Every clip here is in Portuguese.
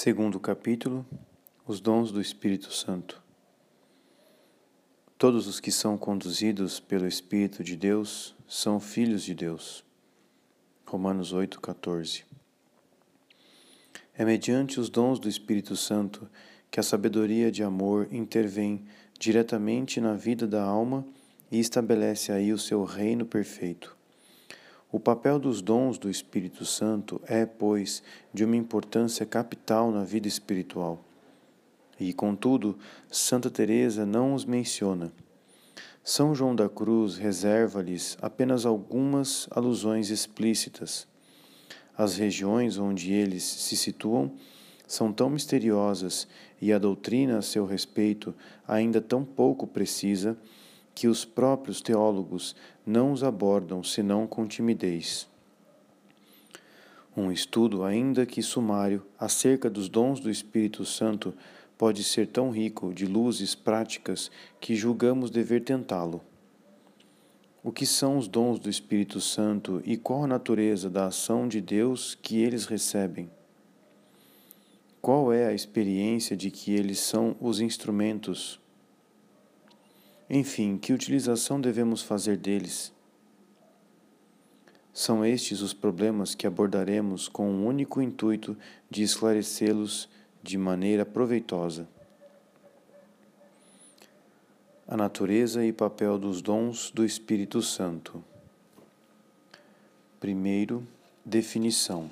Segundo capítulo, os dons do Espírito Santo. Todos os que são conduzidos pelo Espírito de Deus são filhos de Deus. Romanos 8:14. É mediante os dons do Espírito Santo que a sabedoria de amor intervém diretamente na vida da alma e estabelece aí o seu reino perfeito. O papel dos dons do Espírito Santo é, pois, de uma importância capital na vida espiritual. E, contudo, Santa Teresa não os menciona. São João da Cruz reserva-lhes apenas algumas alusões explícitas. As regiões onde eles se situam são tão misteriosas e a doutrina a seu respeito ainda tão pouco precisa que os próprios teólogos não os abordam senão com timidez. Um estudo, ainda que sumário, acerca dos dons do Espírito Santo pode ser tão rico de luzes práticas que julgamos dever tentá-lo. O que são os dons do Espírito Santo e qual a natureza da ação de Deus que eles recebem? Qual é a experiência de que eles são os instrumentos enfim, que utilização devemos fazer deles? São estes os problemas que abordaremos com o único intuito de esclarecê-los de maneira proveitosa. A natureza e papel dos dons do Espírito Santo. Primeiro, definição.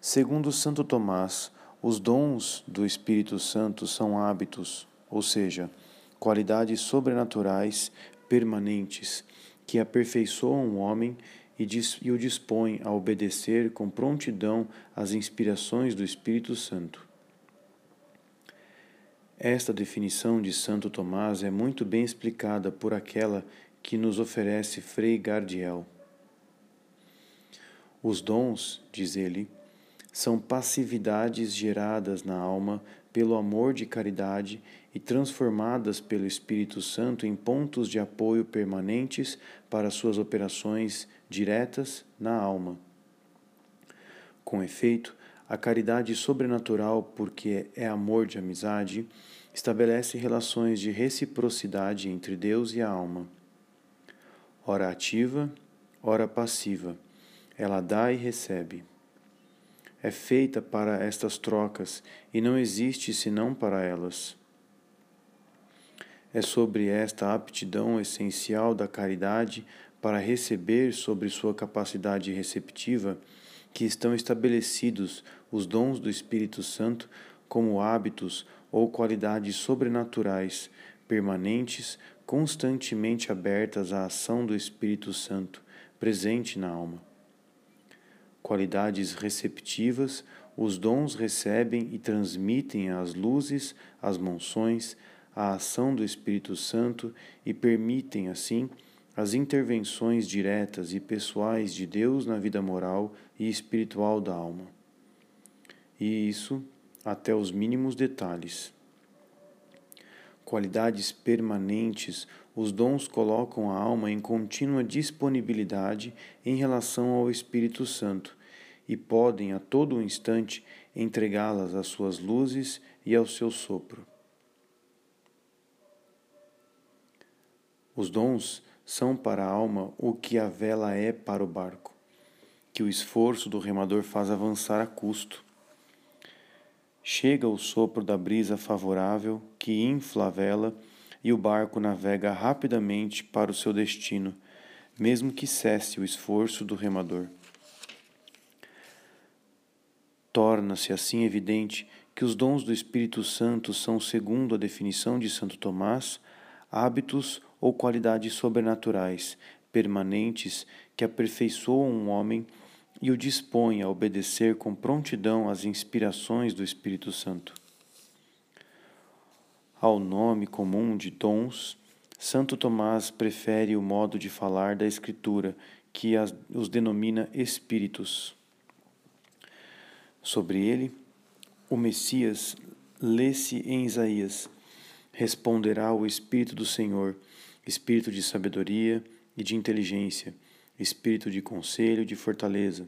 Segundo Santo Tomás, os dons do Espírito Santo são hábitos, ou seja, qualidades sobrenaturais permanentes que aperfeiçoam o homem e, e o dispõem a obedecer com prontidão às inspirações do Espírito Santo. Esta definição de Santo Tomás é muito bem explicada por aquela que nos oferece Frei Gardiel. Os dons, diz ele, são passividades geradas na alma pelo amor de caridade e transformadas pelo Espírito Santo em pontos de apoio permanentes para suas operações diretas na alma. Com efeito, a caridade sobrenatural, porque é amor de amizade, estabelece relações de reciprocidade entre Deus e a alma. Ora ativa, ora passiva, ela dá e recebe é feita para estas trocas e não existe senão para elas. É sobre esta aptidão essencial da caridade para receber sobre sua capacidade receptiva que estão estabelecidos os dons do Espírito Santo como hábitos ou qualidades sobrenaturais, permanentes, constantemente abertas à ação do Espírito Santo, presente na alma qualidades receptivas, os dons recebem e transmitem as luzes, as monções, a ação do Espírito Santo e permitem, assim, as intervenções diretas e pessoais de Deus na vida moral e espiritual da alma. E isso até os mínimos detalhes. Qualidades permanentes, os dons colocam a alma em contínua disponibilidade em relação ao Espírito Santo e podem a todo instante entregá-las às suas luzes e ao seu sopro. Os dons são para a alma o que a vela é para o barco, que o esforço do remador faz avançar a custo. Chega o sopro da brisa favorável que infla a vela e o barco navega rapidamente para o seu destino, mesmo que cesse o esforço do remador. Torna-se assim evidente que os dons do Espírito Santo são, segundo a definição de Santo Tomás, hábitos ou qualidades sobrenaturais, permanentes, que aperfeiçoam um homem e o dispõem a obedecer com prontidão às inspirações do Espírito Santo. Ao nome comum de dons, Santo Tomás prefere o modo de falar da Escritura, que os denomina espíritos. Sobre ele, o Messias lê-se em Isaías: Responderá o Espírito do Senhor, Espírito de sabedoria e de inteligência, Espírito de conselho e de fortaleza,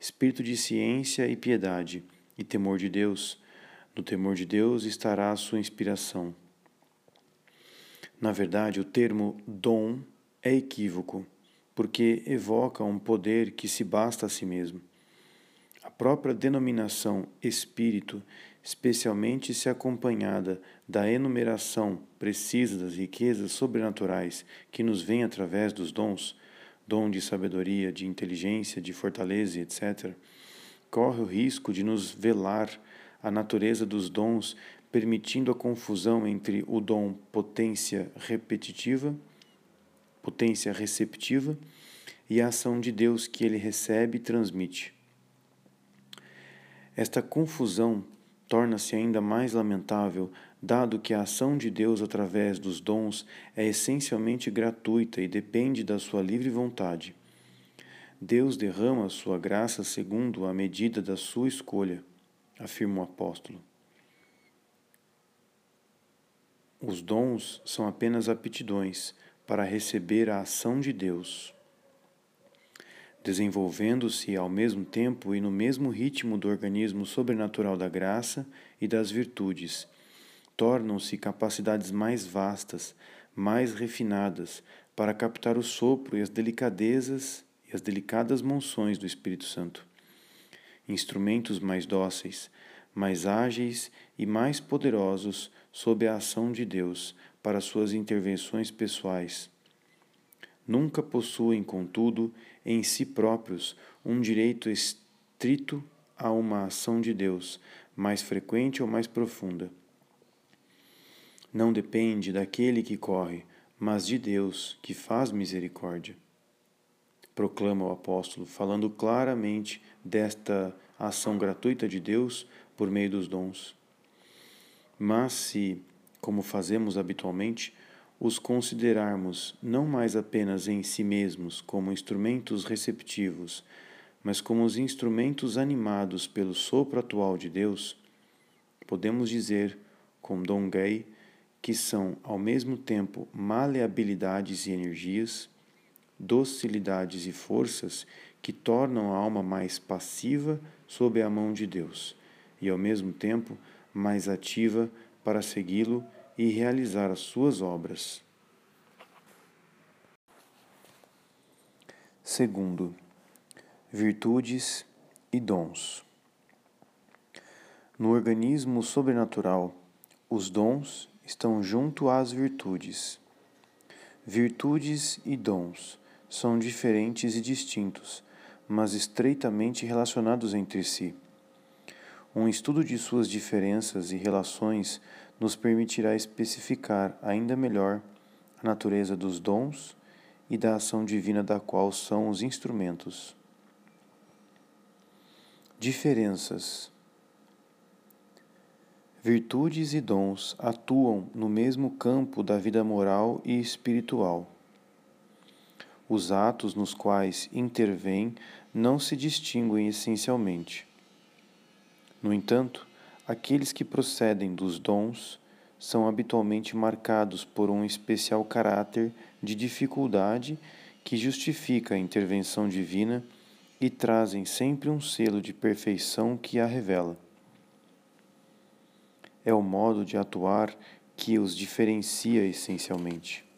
Espírito de ciência e piedade, e temor de Deus. No temor de Deus estará a sua inspiração. Na verdade, o termo dom é equívoco, porque evoca um poder que se basta a si mesmo. A própria denominação espírito, especialmente se acompanhada da enumeração precisa das riquezas sobrenaturais que nos vêm através dos dons, dom de sabedoria, de inteligência, de fortaleza, etc., corre o risco de nos velar a natureza dos dons, permitindo a confusão entre o dom potência repetitiva, potência receptiva, e a ação de Deus que ele recebe e transmite. Esta confusão torna-se ainda mais lamentável, dado que a ação de Deus através dos dons é essencialmente gratuita e depende da sua livre vontade. Deus derrama sua graça segundo a medida da sua escolha, afirma o apóstolo. Os dons são apenas aptidões para receber a ação de Deus. Desenvolvendo-se ao mesmo tempo e no mesmo ritmo do organismo sobrenatural da graça e das virtudes, tornam-se capacidades mais vastas, mais refinadas, para captar o sopro e as delicadezas e as delicadas monções do Espírito Santo. Instrumentos mais dóceis, mais ágeis e mais poderosos sob a ação de Deus para suas intervenções pessoais. Nunca possuem, contudo, em si próprios um direito estrito a uma ação de Deus, mais frequente ou mais profunda. Não depende daquele que corre, mas de Deus que faz misericórdia proclama o apóstolo, falando claramente desta ação gratuita de Deus por meio dos dons. Mas se, como fazemos habitualmente, os considerarmos não mais apenas em si mesmos como instrumentos receptivos, mas como os instrumentos animados pelo sopro atual de Deus, podemos dizer, com Dom Gay, que são ao mesmo tempo maleabilidades e energias, docilidades e forças que tornam a alma mais passiva sob a mão de Deus e, ao mesmo tempo, mais ativa para segui-lo e realizar as suas obras. Segundo, virtudes e dons. No organismo sobrenatural, os dons estão junto às virtudes. Virtudes e dons são diferentes e distintos, mas estreitamente relacionados entre si. Um estudo de suas diferenças e relações nos permitirá especificar ainda melhor a natureza dos dons e da ação divina da qual são os instrumentos. Diferenças Virtudes e dons atuam no mesmo campo da vida moral e espiritual os atos nos quais intervém não se distinguem essencialmente. No entanto, aqueles que procedem dos dons são habitualmente marcados por um especial caráter de dificuldade que justifica a intervenção divina e trazem sempre um selo de perfeição que a revela. É o modo de atuar que os diferencia essencialmente.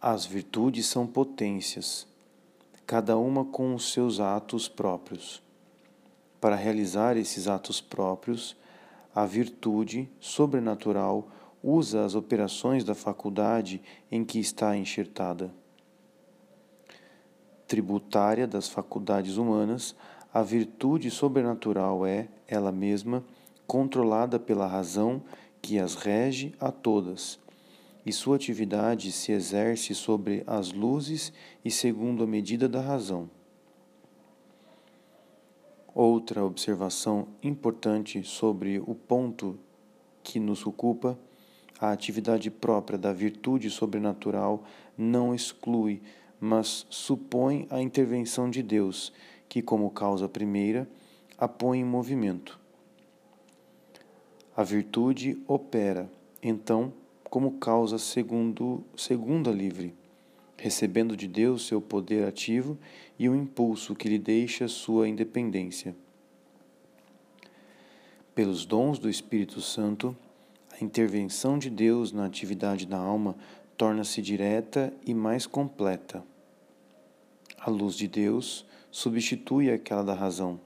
As virtudes são potências, cada uma com os seus atos próprios. Para realizar esses atos próprios, a virtude sobrenatural usa as operações da faculdade em que está enxertada. Tributária das faculdades humanas, a virtude sobrenatural é, ela mesma, controlada pela razão que as rege a todas e sua atividade se exerce sobre as luzes e segundo a medida da razão. Outra observação importante sobre o ponto que nos ocupa, a atividade própria da virtude sobrenatural não exclui, mas supõe a intervenção de Deus, que, como causa primeira, a põe em movimento. A virtude opera, então, como causa segundo, segunda livre, recebendo de Deus seu poder ativo e o impulso que lhe deixa sua independência. Pelos dons do Espírito Santo, a intervenção de Deus na atividade da alma torna-se direta e mais completa. A luz de Deus substitui aquela da razão,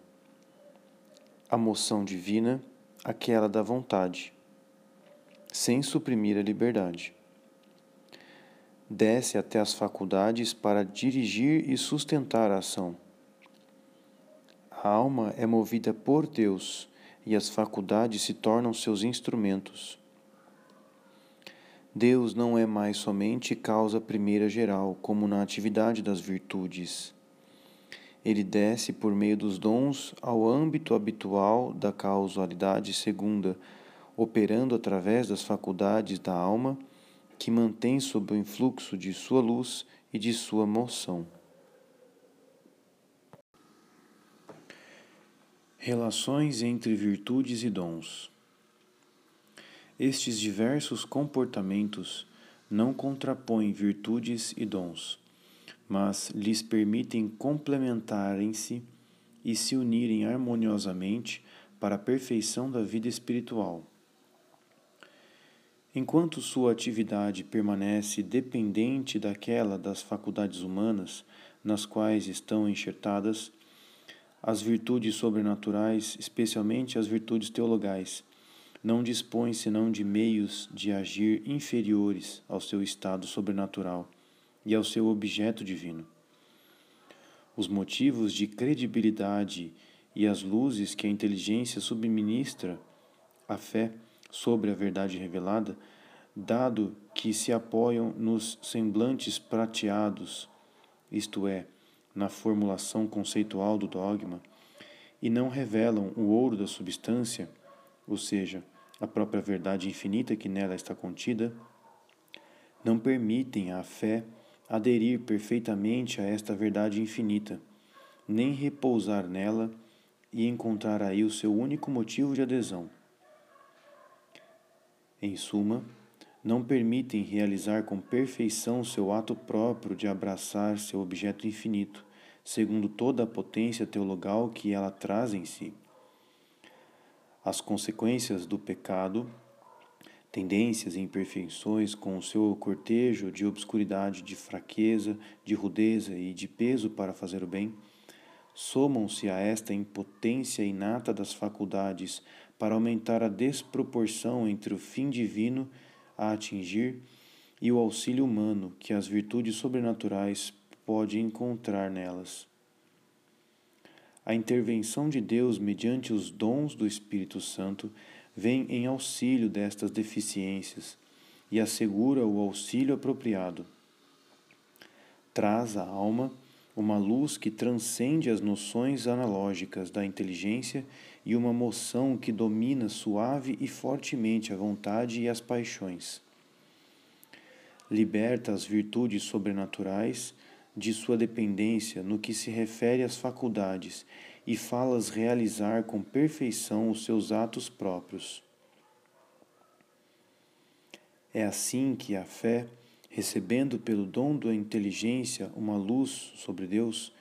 a moção divina aquela da vontade, sem suprimir a liberdade. Desce até as faculdades para dirigir e sustentar a ação. A alma é movida por Deus e as faculdades se tornam seus instrumentos. Deus não é mais somente causa primeira geral, como na atividade das virtudes. Ele desce por meio dos dons ao âmbito habitual da causalidade segunda, operando através das faculdades da alma, que mantém sob o influxo de sua luz e de sua moção. Relações entre virtudes e dons. Estes diversos comportamentos não contrapõem virtudes e dons, mas lhes permitem complementarem-se e se unirem harmoniosamente para a perfeição da vida espiritual. Enquanto sua atividade permanece dependente daquela das faculdades humanas nas quais estão enxertadas, as virtudes sobrenaturais, especialmente as virtudes teologais, não dispõe senão de meios de agir inferiores ao seu estado sobrenatural e ao seu objeto divino. Os motivos de credibilidade e as luzes que a inteligência subministra à fé sobre a verdade revelada, dado que se apoiam nos semblantes prateados, isto é, na formulação conceitual do dogma, e não revelam o ouro da substância, ou seja, a própria verdade infinita que nela está contida, não permitem à fé aderir perfeitamente a esta verdade infinita, nem repousar nela e encontrar aí o seu único motivo de adesão. Em suma, não permitem realizar com perfeição seu ato próprio de abraçar seu objeto infinito, segundo toda a potência teologal que ela traz em si. As consequências do pecado, tendências e imperfeições com o seu cortejo de obscuridade, de fraqueza, de rudeza e de peso para fazer o bem, somam-se a esta impotência inata das faculdades para aumentar a desproporção entre o fim divino a atingir e o auxílio humano que as virtudes sobrenaturais pode encontrar nelas a intervenção de Deus mediante os dons do Espírito Santo vem em auxílio destas deficiências e assegura o auxílio apropriado. Traz à alma uma luz que transcende as noções analógicas da inteligência e uma moção que domina suave e fortemente a vontade e as paixões. Liberta as virtudes sobrenaturais de sua dependência no que se refere às faculdades e fala-as realizar com perfeição os seus atos próprios. É assim que a fé, recebendo pelo dom da inteligência uma luz sobre Deus,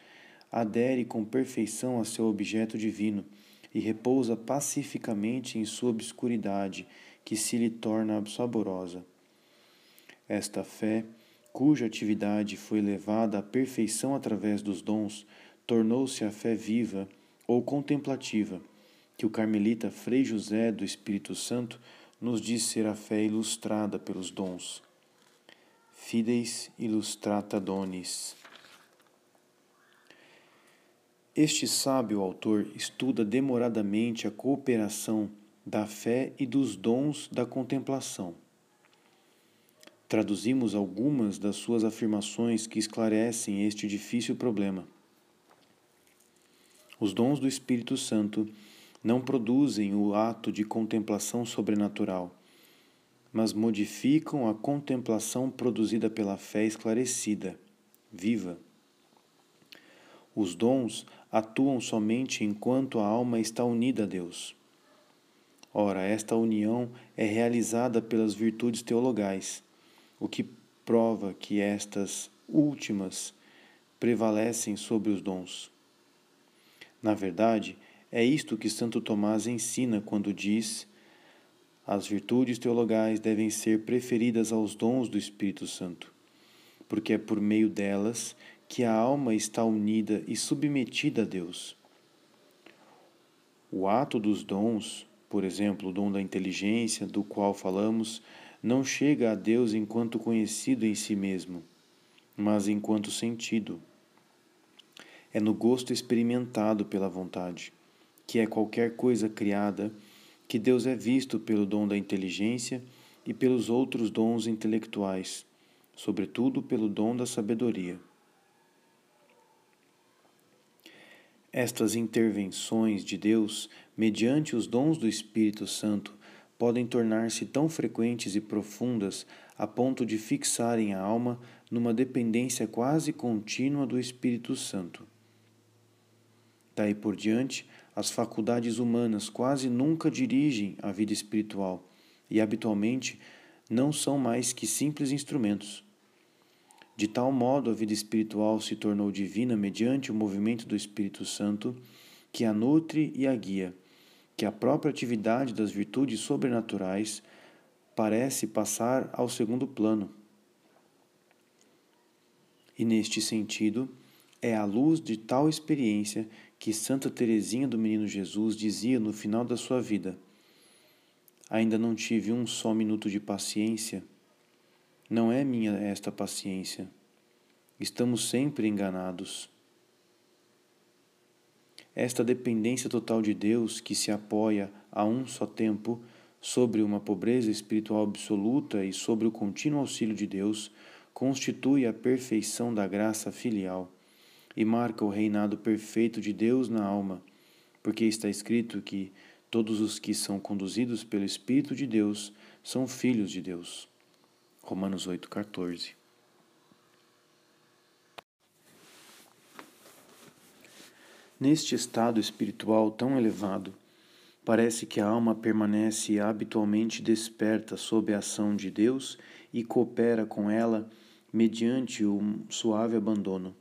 adere com perfeição a seu objeto divino e repousa pacificamente em sua obscuridade, que se lhe torna saborosa. Esta fé cuja atividade foi levada à perfeição através dos dons, tornou-se a fé viva ou contemplativa, que o carmelita Frei José do Espírito Santo nos diz ser a fé ilustrada pelos dons. Fides illustrata donis. Este sábio autor estuda demoradamente a cooperação da fé e dos dons da contemplação Traduzimos algumas das suas afirmações que esclarecem este difícil problema. Os dons do Espírito Santo não produzem o ato de contemplação sobrenatural, mas modificam a contemplação produzida pela fé esclarecida, viva. Os dons atuam somente enquanto a alma está unida a Deus. Ora, esta união é realizada pelas virtudes teologais o que prova que estas últimas prevalecem sobre os dons. Na verdade, É isto que Santo Tomás ensina quando diz: as virtudes teologais devem ser preferidas aos dons do Espírito Santo, porque é por meio delas que a alma está unida e submetida a Deus. O ato dos dons, por exemplo, o dom da inteligência, do qual falamos, não chega a Deus enquanto conhecido em si mesmo, mas enquanto sentido. É no gosto experimentado pela vontade, que é qualquer coisa criada, que Deus é visto pelo dom da inteligência e pelos outros dons intelectuais, sobretudo pelo dom da sabedoria. Estas intervenções de Deus, mediante os dons do Espírito Santo, podem tornar-se tão frequentes e profundas a ponto de fixarem a alma numa dependência quase contínua do Espírito Santo. Daí por diante, as faculdades humanas quase nunca dirigem a vida espiritual e habitualmente não são mais que simples instrumentos. De tal modo, a vida espiritual se tornou divina mediante o movimento do Espírito Santo, que a nutre e a guia, que a própria atividade das virtudes sobrenaturais parece passar ao segundo plano. E neste sentido, é à luz de tal experiência que Santa Teresinha do Menino Jesus dizia no final da sua vida: Ainda não tive um só minuto de paciência não é minha esta paciência. Estamos sempre enganados. Esta dependência total de Deus, que se apoia a um só tempo sobre uma pobreza espiritual absoluta e sobre o contínuo auxílio de Deus, constitui a perfeição da graça filial e marca o reinado perfeito de Deus na alma, porque está escrito que todos os que são conduzidos pelo Espírito de Deus são filhos de Deus. Romanos 8,14. Neste estado espiritual tão elevado, parece que a alma permanece habitualmente desperta sob a ação de Deus e coopera com ela mediante um suave abandono.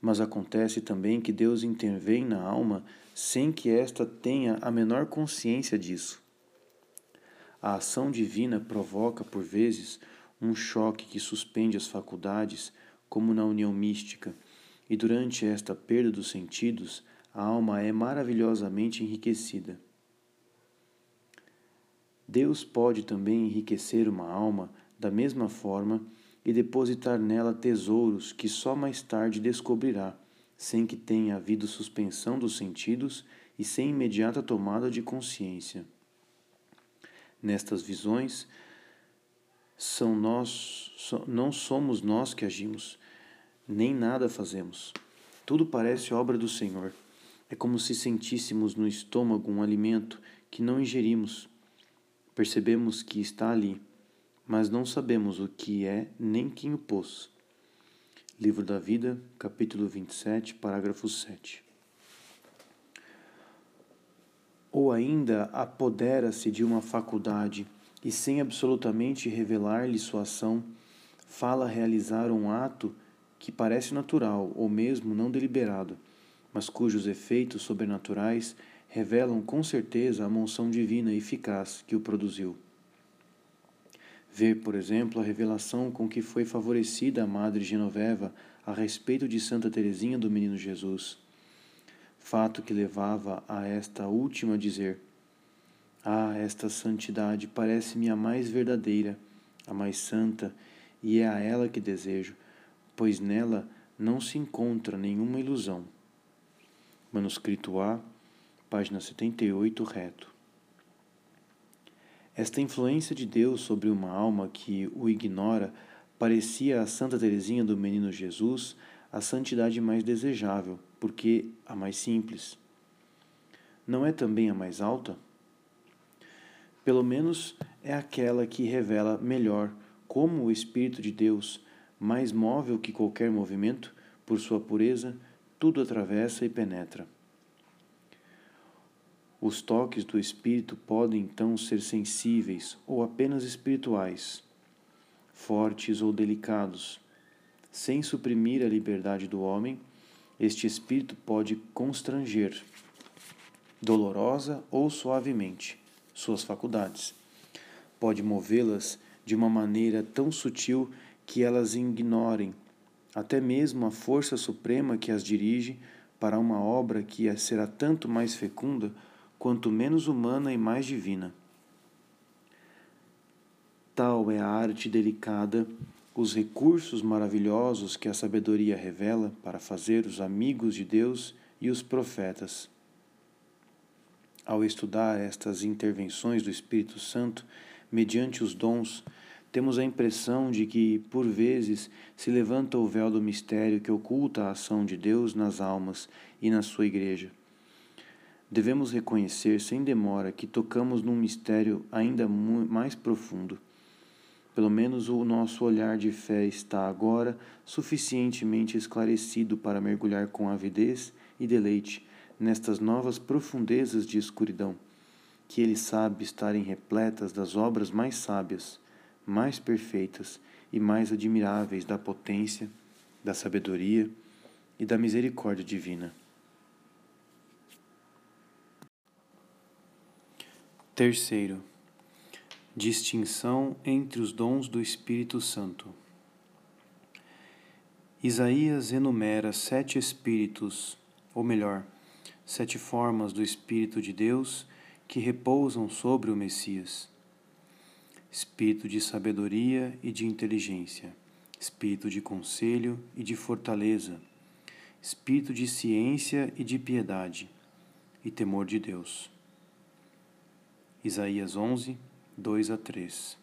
Mas acontece também que Deus intervém na alma sem que esta tenha a menor consciência disso. A ação divina provoca, por vezes, um choque que suspende as faculdades, como na união mística, e durante esta perda dos sentidos, a alma é maravilhosamente enriquecida. Deus pode também enriquecer uma alma da mesma forma e depositar nela tesouros que só mais tarde descobrirá, sem que tenha havido suspensão dos sentidos e sem imediata tomada de consciência. Nestas visões, são nós, não somos nós que agimos, nem nada fazemos. Tudo parece obra do Senhor. É como se sentíssemos no estômago um alimento que não ingerimos. Percebemos que está ali, mas não sabemos o que é nem quem o pôs. Livro da Vida, capítulo 27, parágrafo 7. Ou ainda apodera-se de uma faculdade e, sem absolutamente revelar-lhe sua ação, fala realizar um ato que parece natural ou mesmo não deliberado, mas cujos efeitos sobrenaturais revelam com certeza a monção divina eficaz que o produziu. Ver, por exemplo, a revelação com que foi favorecida a Madre Genoveva a respeito de Santa Teresinha do Menino Jesus fato que levava a esta última a dizer: Ah, esta santidade parece-me a mais verdadeira, a mais santa, e é a ela que desejo, pois nela não se encontra nenhuma ilusão. Manuscrito A, página 78, reto. Esta influência de Deus sobre uma alma que o ignora parecia a Santa Teresinha do Menino Jesus a santidade mais desejável, porque a mais simples. Não é também a mais alta? Pelo menos é aquela que revela melhor como o Espírito de Deus, mais móvel que qualquer movimento, por sua pureza, tudo atravessa e penetra. Os toques do Espírito podem então ser sensíveis ou apenas espirituais, fortes ou delicados, sem suprimir a liberdade do homem, este espírito pode constranger. dolorosa ou suavemente, suas faculdades. Pode movê-las de uma maneira tão sutil que elas ignorem até mesmo a força suprema que as dirige para uma obra que será tanto mais fecunda quanto menos humana e mais divina. Tal é a arte delicada, os recursos maravilhosos que a sabedoria revela para fazer os amigos de Deus e os profetas. Ao estudar estas intervenções do Espírito Santo, mediante os dons, temos a impressão de que, por vezes, se levanta o véu do mistério que oculta a ação de Deus nas almas e na sua igreja. Devemos reconhecer sem demora que tocamos num mistério ainda mais profundo. Pelo menos o nosso olhar de fé está agora suficientemente esclarecido para mergulhar com avidez e deleite nestas novas profundezas de escuridão, que ele sabe estarem repletas das obras mais sábias mais perfeitas e mais admiráveis da potência, da sabedoria e da misericórdia divina. Terceiro, distinção entre os dons do Espírito Santo. Isaías enumera sete espíritos, ou melhor, sete formas do Espírito de Deus que repousam sobre o Messias espírito de sabedoria e de inteligência, espírito de conselho e de fortaleza, espírito de ciência e de piedade, e temor de Deus. Isaías 11, 2 a 3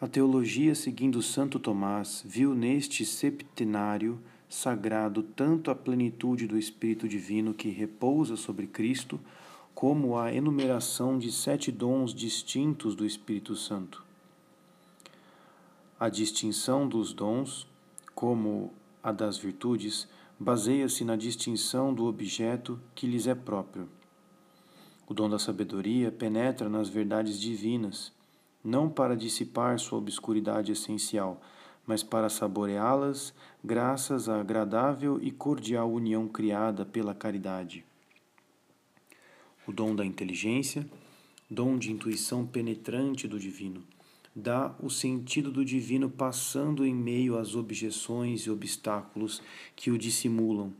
A teologia, seguindo Santo Tomás, viu neste septenário sagrado tanto a plenitude do Espírito Divino que repousa sobre Cristo, como a enumeração de sete dons distintos do Espírito Santo. A distinção dos dons, como a das virtudes, baseia-se na distinção do objeto que lhes é próprio. O dom da sabedoria penetra nas verdades divinas, não para dissipar sua obscuridade essencial, mas para saboreá-las graças à agradável e cordial união criada pela caridade o dom da inteligência, dom de intuição penetrante do divino. Dá o sentido do divino passando em meio às objeções e obstáculos que o dissimulam.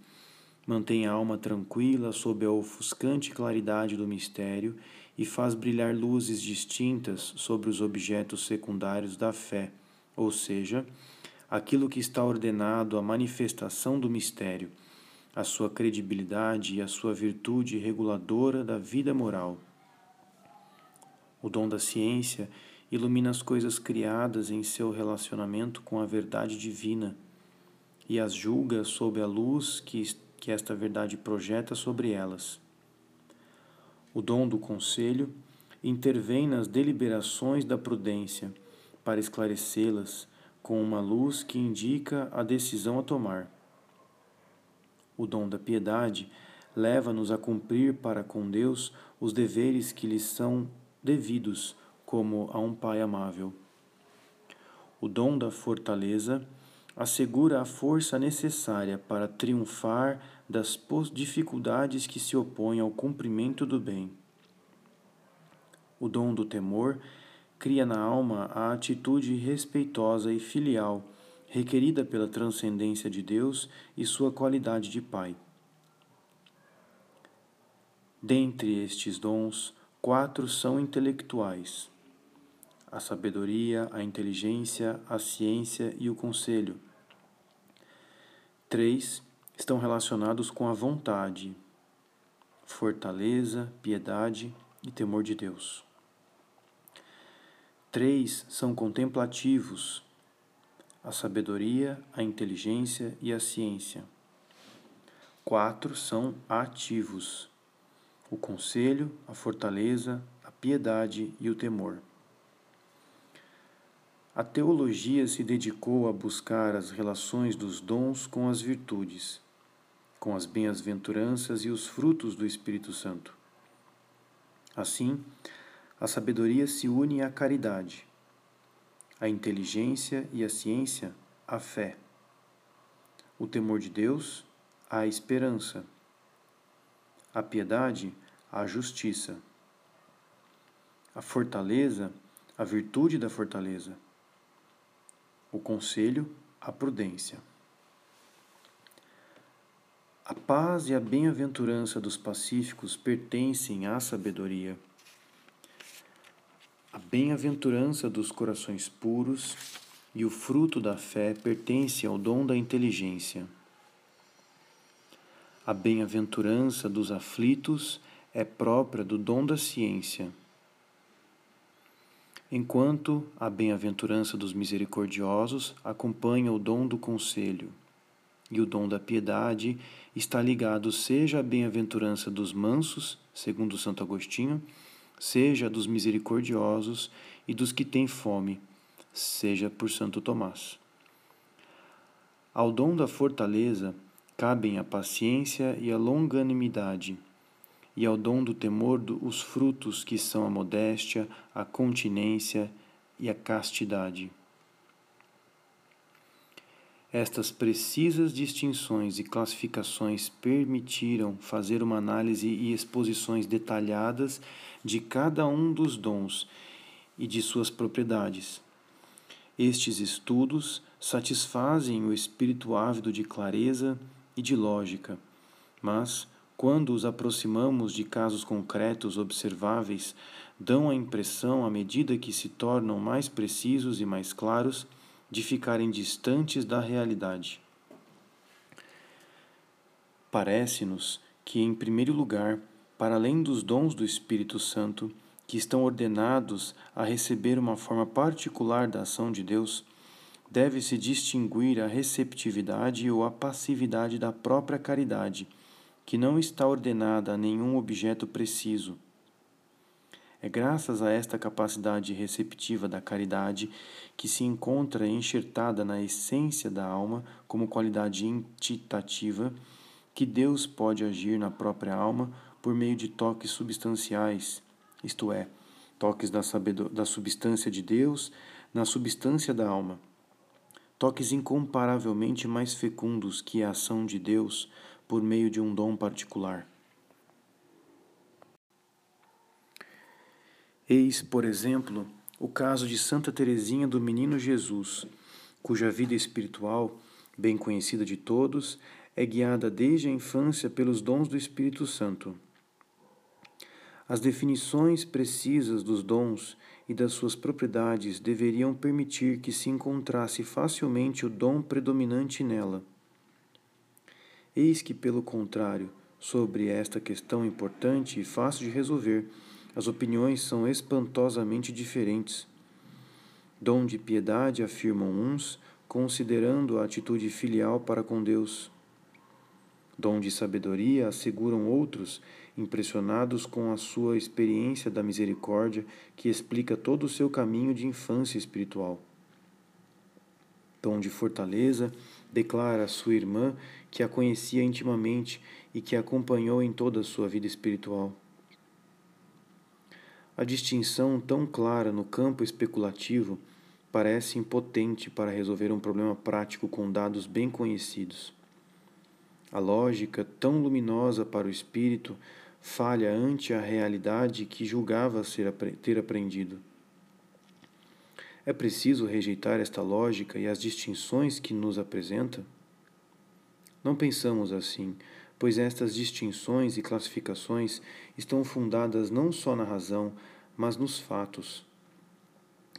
Mantém a alma tranquila sob a ofuscante claridade do mistério e faz brilhar luzes distintas sobre os objetos secundários da fé, ou seja, aquilo que está ordenado à manifestação do mistério a sua credibilidade e a sua virtude reguladora da vida moral. O dom da ciência ilumina as coisas criadas em seu relacionamento com a verdade divina e as julga sob a luz que, que esta verdade projeta sobre elas. O dom do conselho intervém nas deliberações da prudência para esclarecê-las com uma luz que indica a decisão a tomar. O dom da piedade leva-nos a cumprir para com Deus os deveres que lhes são devidos, como a um pai amável. O dom da fortaleza assegura a força necessária para triunfar das dificuldades que se opõem ao cumprimento do bem. O dom do temor cria na alma a atitude respeitosa e filial requerida pela transcendência de Deus e sua qualidade de Pai. Dentre estes dons, quatro são intelectuais: a sabedoria, a inteligência, a ciência e o conselho. Três estão relacionados com a vontade, fortaleza, piedade e temor de Deus. Três são contemplativos, a sabedoria, a inteligência e a ciência. Quatro são ativos: o conselho, a fortaleza, a piedade e o temor. A teologia se dedicou a buscar as relações dos dons com as virtudes, com as bem-aventuranças e os frutos do Espírito Santo. Assim, a sabedoria se une à caridade a inteligência e a ciência, a fé, o temor de Deus, a esperança, a piedade, a justiça, a fortaleza, a virtude da fortaleza, o conselho, a prudência. A paz e a bem-aventurança dos pacíficos pertencem à sabedoria. A bem-aventurança dos corações puros e o fruto da fé pertence ao dom da inteligência. A bem-aventurança dos aflitos é própria do dom da ciência, enquanto a bem-aventurança dos misericordiosos acompanha o dom do conselho, e o dom da piedade está ligado seja à bem-aventurança dos mansos, segundo Santo Agostinho, seja dos misericordiosos e dos que têm fome, seja por Santo Tomás. Ao dom da fortaleza cabem a paciência e a longanimidade, e ao dom do temor os frutos que são a modéstia, a continência e a castidade. Estas precisas distinções e classificações permitiram fazer uma análise e exposições detalhadas de cada um dos dons e de suas propriedades. Estes estudos satisfazem o espírito ávido de clareza e de lógica, mas, quando os aproximamos de casos concretos observáveis, dão a impressão, à medida que se tornam mais precisos e mais claros, de ficarem distantes da realidade. Parece-nos que, em primeiro lugar, para além dos dons do Espírito Santo, que estão ordenados a receber uma forma particular da ação de Deus, deve-se distinguir a receptividade ou a passividade da própria caridade, que não está ordenada a nenhum objeto preciso é graças a esta capacidade receptiva da caridade que se encontra enxertada na essência da alma como qualidade entitativa que Deus pode agir na própria alma por meio de toques substanciais, isto é, toques da, da substância de Deus na substância da alma. Toques incomparavelmente mais fecundos que a ação de Deus por meio de um dom particular. Eis, por exemplo, o caso de Santa Teresinha do Menino Jesus, cuja vida espiritual, bem conhecida de todos, é guiada desde a infância pelos dons do Espírito Santo. As definições precisas dos dons e das suas propriedades deveriam permitir que se encontrasse facilmente o dom predominante nela. Eis que, pelo contrário, sobre esta questão importante e fácil de resolver, as opiniões são espantosamente diferentes. Dom de piedade afirmam uns, considerando a atitude filial para com Deus. Dom de sabedoria asseguram outros, impressionados com a sua experiência da misericórdia que explica todo o seu caminho de infância espiritual. Dom de fortaleza declara a sua irmã que a conhecia intimamente e que a acompanhou em toda a sua vida espiritual. A distinção tão clara no campo especulativo parece impotente para resolver um problema prático com dados bem conhecidos. A lógica, tão luminosa para o espírito, falha ante a realidade que julgava ser, ter aprendido. É preciso rejeitar esta lógica e as distinções que nos apresenta? Não pensamos assim, pois estas distinções e classificações estão fundadas não só na razão, mas nos fatos.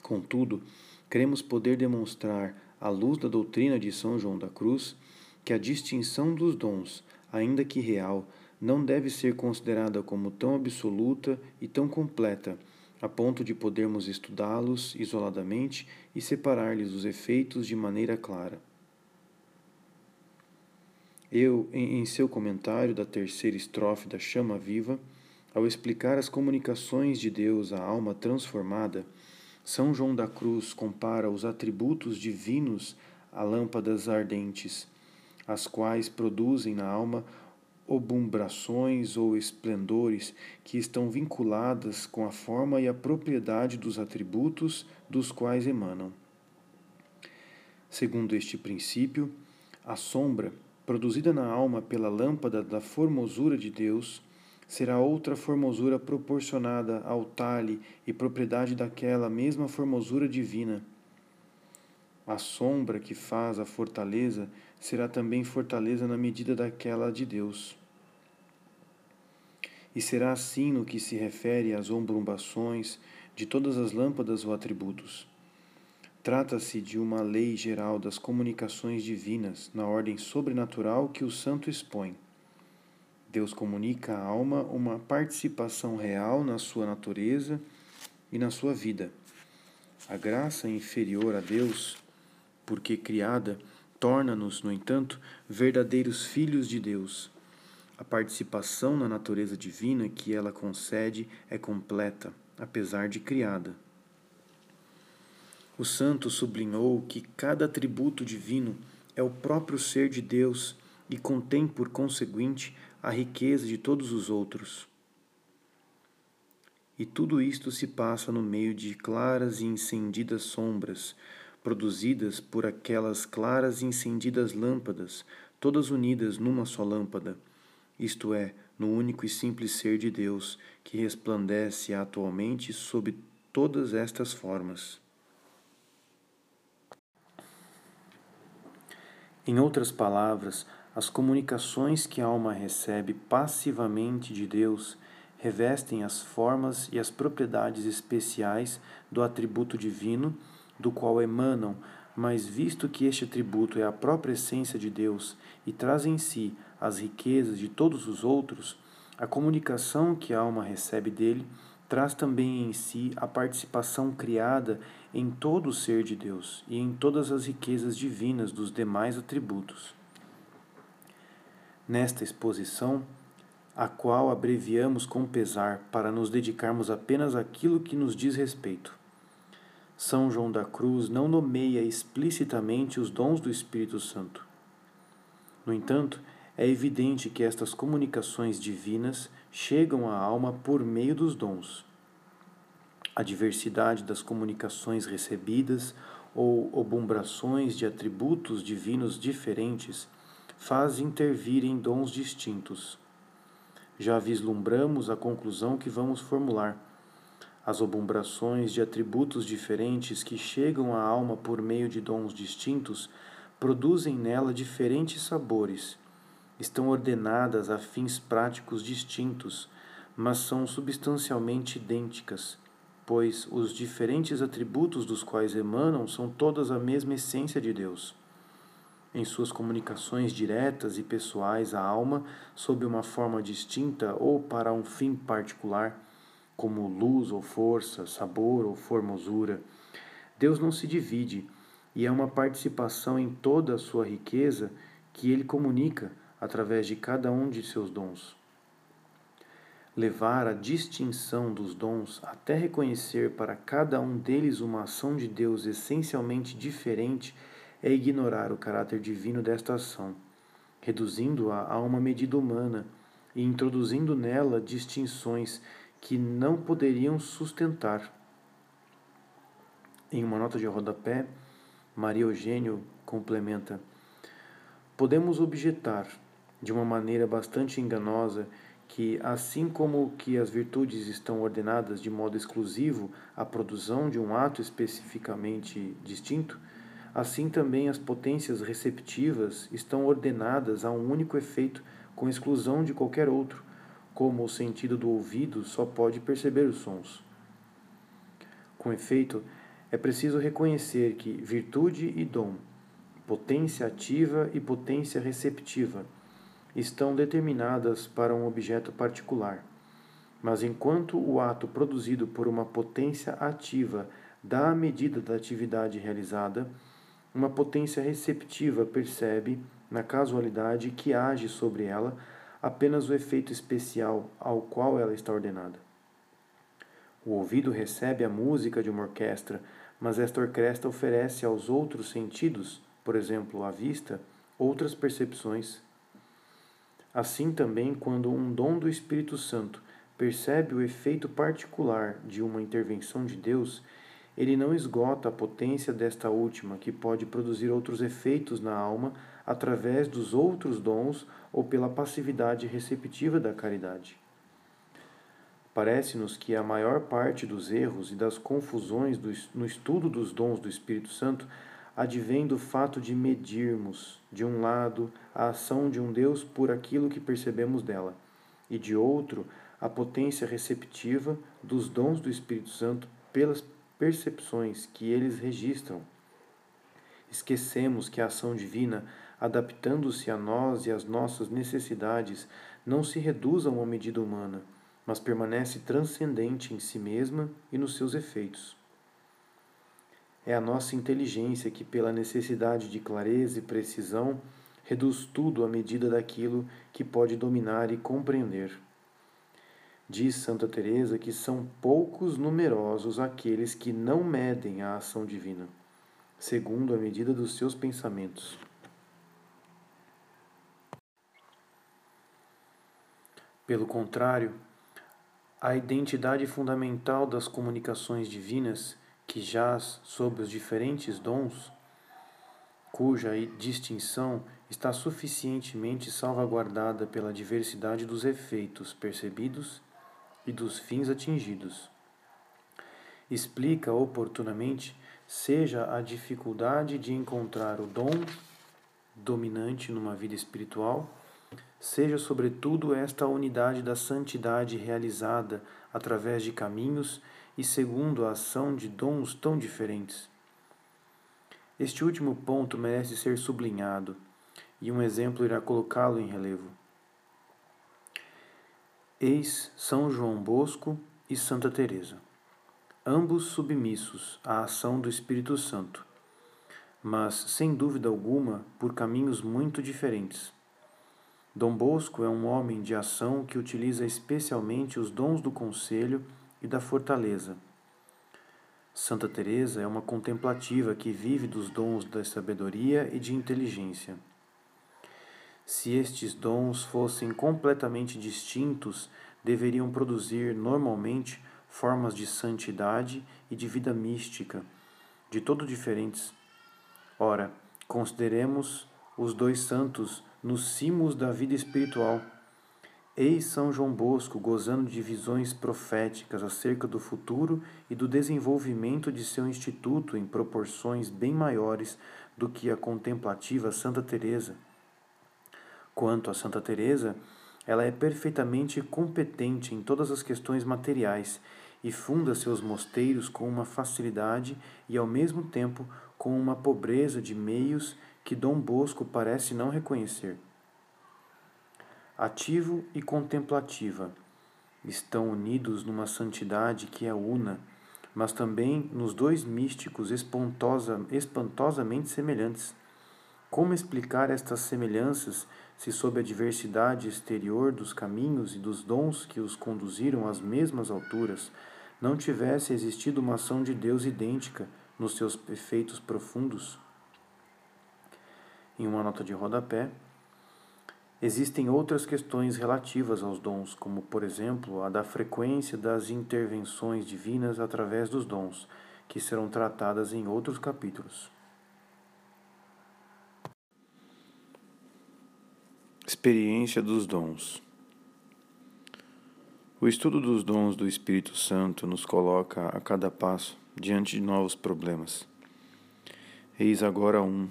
Contudo, cremos poder demonstrar, à luz da doutrina de São João da Cruz, que a distinção dos dons, ainda que real, não deve ser considerada como tão absoluta e tão completa, a ponto de podermos estudá-los isoladamente e separar-lhes os efeitos de maneira clara. Eu, em, seu comentário da terceira estrofe da Chama Viva, ao explicar as comunicações de Deus à alma transformada, São João da Cruz compara os atributos divinos a lâmpadas ardentes, as quais produzem na alma obumbrações ou esplendores que estão vinculadas com a forma e a propriedade dos atributos dos quais emanam. Segundo este princípio, a sombra produzida na alma pela lâmpada da formosura de Deus, será outra formosura proporcionada ao talhe e propriedade daquela mesma formosura divina. A sombra que faz a fortaleza será também fortaleza na medida daquela de Deus. E será assim no que se refere às ombrumbações de todas as lâmpadas ou atributos. Trata-se de uma lei geral das comunicações divinas na ordem sobrenatural que o santo expõe. Deus comunica à alma uma participação real na sua natureza e na sua vida. A graça inferior a Deus, porque criada, torna-nos, no entanto, verdadeiros filhos de Deus a participação na natureza divina que ela concede é completa, apesar de criada. O santo sublinhou que cada atributo divino é o próprio ser de Deus e contém, por conseguinte, a riqueza de todos os outros. E tudo isto se passa no meio de claras e incendidas sombras, produzidas por aquelas claras e incendidas lâmpadas, todas unidas numa só lâmpada isto é, no único e simples ser de Deus, que resplandece atualmente sob todas estas formas. Em outras palavras, as comunicações que a alma recebe passivamente de Deus revestem as formas e as propriedades especiais do atributo divino, do qual emanam, mas visto que este atributo é a própria essência de Deus e traz em si as riquezas de todos os outros, a comunicação que a alma recebe dele traz também em si a participação criada em todo o ser de Deus e em todas as riquezas divinas dos demais atributos. Nesta exposição, a qual abreviamos com pesar para nos dedicarmos apenas àquilo que nos diz respeito. São João da Cruz não nomeia explicitamente os dons do Espírito Santo. No entanto, é evidente que estas comunicações divinas chegam à alma por meio dos dons. A diversidade das comunicações recebidas ou obumbrações de atributos divinos diferentes faz intervir em dons distintos. Já vislumbramos a conclusão que vamos formular. As obumbrações de atributos diferentes que chegam à alma por meio de dons distintos produzem nela diferentes sabores estão ordenadas a fins práticos distintos, mas são substancialmente idênticas, pois os diferentes atributos dos quais emanam são todas a mesma essência de Deus. Em suas comunicações diretas e pessoais à alma, sob uma forma distinta ou para um fim particular, como luz ou força, sabor ou formosura, Deus não se divide e é uma participação em toda a sua riqueza que ele comunica através de cada um de seus dons. Levar a distinção dos dons até reconhecer para cada um deles uma ação de Deus essencialmente diferente é ignorar o caráter divino desta ação, reduzindo-a a uma medida humana e introduzindo nela distinções que não poderiam sustentar. Em uma nota de rodapé, Maria Eugênio complementa: Podemos objetar de uma maneira bastante enganosa que, assim como que as virtudes estão ordenadas de modo exclusivo à produção de um ato especificamente distinto, assim também as potências receptivas estão ordenadas a um único efeito com exclusão de qualquer outro, como o sentido do ouvido só pode perceber os sons. Com efeito, é preciso reconhecer que virtude e dom, potência ativa e potência receptiva, estão determinadas para um objeto particular. Mas enquanto o ato produzido por uma potência ativa dá a medida da atividade realizada, uma potência receptiva percebe, na casualidade que age sobre ela, apenas o efeito especial ao qual ela está ordenada. O ouvido recebe a música de uma orquestra, mas esta orquestra oferece aos outros sentidos, por exemplo, a vista, outras percepções Assim também, quando um dom do Espírito Santo percebe o efeito particular de uma intervenção de Deus, ele não esgota a potência desta última, que pode produzir outros efeitos na alma através dos outros dons ou pela passividade receptiva da caridade. Parece-nos que a maior parte dos erros e das confusões no estudo dos dons do Espírito Santo advém do fato de medirmos, de um lado, a ação de um Deus por aquilo que percebemos dela, e de outro, a potência receptiva dos dons do Espírito Santo pelas percepções que eles registram. Esquecemos que a ação divina, adaptando-se a nós e às nossas necessidades, não se reduz a uma medida humana mas permanece transcendente em si mesma e nos seus efeitos. É a nossa inteligência que, pela necessidade de clareza e precisão, reduz tudo à medida daquilo que pode dominar e compreender. Diz Santa Teresa que são poucos numerosos aqueles que não medem a ação divina, segundo a medida dos seus pensamentos. Pelo contrário, a identidade fundamental das comunicações divinas, que jaz sob os diferentes dons, cuja distinção está suficientemente salvaguardada pela diversidade dos efeitos percebidos e dos fins atingidos. Explica oportunamente seja a dificuldade de encontrar o dom dominante numa vida espiritual seja sobretudo esta unidade da santidade realizada através de caminhos e segundo a ação de dons tão diferentes. Este último ponto merece ser sublinhado, e um exemplo irá colocá-lo em relevo. Eis São João Bosco e Santa Teresa, ambos submissos à ação do Espírito Santo, mas sem dúvida alguma por caminhos muito diferentes. Dom Bosco é um homem de ação que utiliza especialmente os dons do conselho e da fortaleza. Santa Teresa é uma contemplativa que vive dos dons da sabedoria e de inteligência. Se estes dons fossem completamente distintos, deveriam produzir normalmente formas de santidade e de vida mística, de todo diferentes. Ora, consideremos os dois santos nos cimos da vida espiritual. Eis São João Bosco gozando de visões proféticas acerca do futuro e do desenvolvimento de seu instituto em proporções bem maiores do que a contemplativa Santa Teresa. Quanto a Santa Teresa, ela é perfeitamente competente em todas as questões materiais e funda seus mosteiros com uma facilidade e ao mesmo tempo com uma pobreza de meios que Dom Bosco parece não reconhecer. Ativo e contemplativa estão unidos numa santidade que é una, mas também nos dois místicos espantosa, espantosamente semelhantes. Como explicar estas semelhanças se, sob a diversidade exterior dos caminhos e dos dons que os conduziram às mesmas alturas, não tivesse existido uma ação de Deus idêntica nos seus efeitos profundos? Em uma nota de rodapé. Existem outras questões relativas aos dons, como, por exemplo, a da frequência das intervenções divinas através dos dons, que serão tratadas em outros capítulos. Experiência dos dons. O estudo dos dons do Espírito Santo nos coloca a cada passo diante de novos problemas. Eis agora um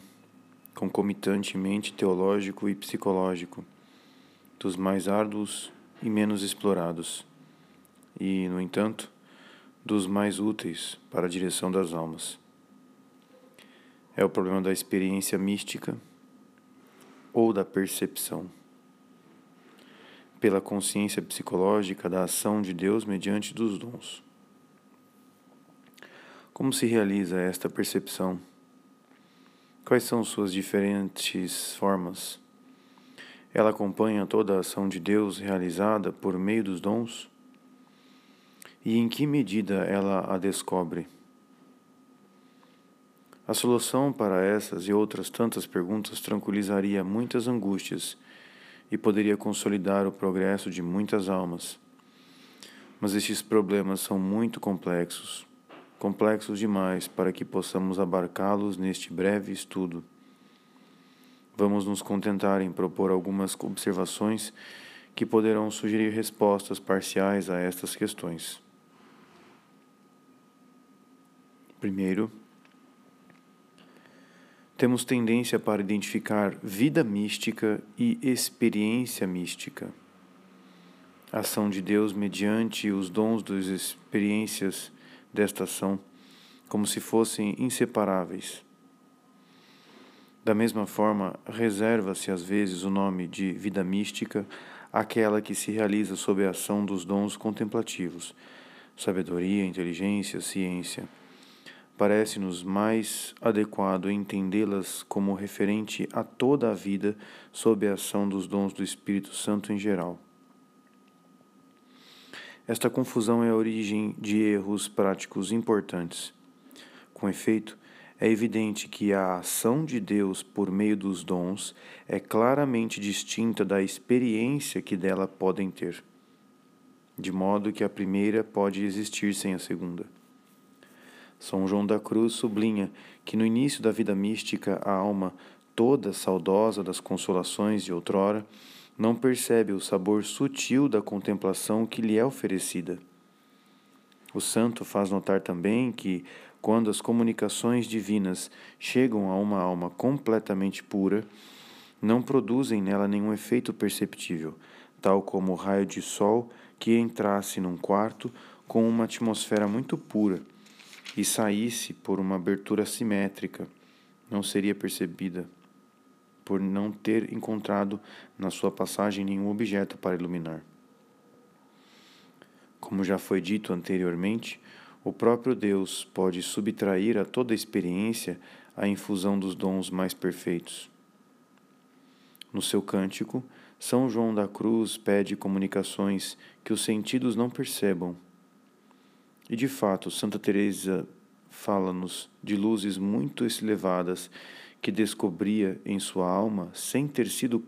concomitantemente teológico e psicológico, dos mais árduos e menos explorados, e, no entanto, dos mais úteis para a direção das almas. É o problema da experiência mística ou da percepção. Pela consciência psicológica da ação de Deus mediante dos dons. Como se realiza esta percepção? Quais são suas diferentes formas? Ela acompanha toda a ação de Deus realizada por meio dos dons? E em que medida ela a descobre? A solução para essas e outras tantas perguntas tranquilizaria muitas angústias e poderia consolidar o progresso de muitas almas. Mas estes problemas são muito complexos complexos demais para que possamos abarcá-los neste breve estudo. Vamos nos contentar em propor algumas observações que poderão sugerir respostas parciais a estas questões. Primeiro, temos tendência para identificar vida mística e experiência mística. Ação de Deus mediante os dons das experiências desta ação, como se fossem inseparáveis. Da mesma forma, reserva-se às vezes o nome de vida mística àquela que se realiza sob a ação dos dons contemplativos, sabedoria, inteligência, ciência parece-nos mais adequado entendê-las como referente a toda a vida sob a ação dos dons do Espírito Santo em geral. Esta confusão é a origem de erros práticos importantes. Com efeito, é evidente que a ação de Deus por meio dos dons é claramente distinta da experiência que dela podem ter, de modo que a primeira pode existir sem a segunda. São João da Cruz sublinha que no início da vida mística a alma, toda saudosa das consolações de outrora, não percebe o sabor sutil da contemplação que lhe é oferecida. O santo faz notar também que, quando as comunicações divinas chegam a uma alma completamente pura, não produzem nela nenhum efeito perceptível, tal como o raio de sol que entrasse num quarto com uma atmosfera muito pura e saísse por uma abertura simétrica, não seria percebida, por não ter encontrado na sua passagem nenhum objeto para iluminar. Como já foi dito anteriormente, o próprio Deus pode subtrair a toda experiência a infusão dos dons mais perfeitos. No seu cântico, São João da Cruz pede comunicações que os sentidos não percebam e de fato, Santa Teresa fala-nos de luzes muito elevadas que descobria em sua alma sem ter sido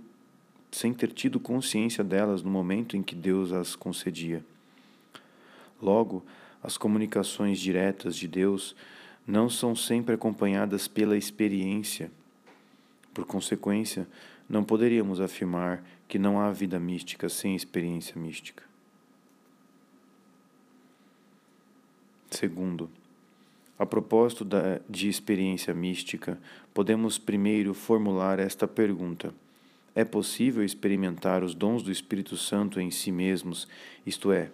sem ter tido consciência delas no momento em que Deus as concedia. Logo, as comunicações diretas de Deus não são sempre acompanhadas pela experiência. Por consequência, não poderíamos afirmar que não há vida mística sem experiência mística. Segundo, a propósito da, de experiência mística, podemos primeiro formular esta pergunta: É possível experimentar os dons do Espírito Santo em si mesmos, isto é,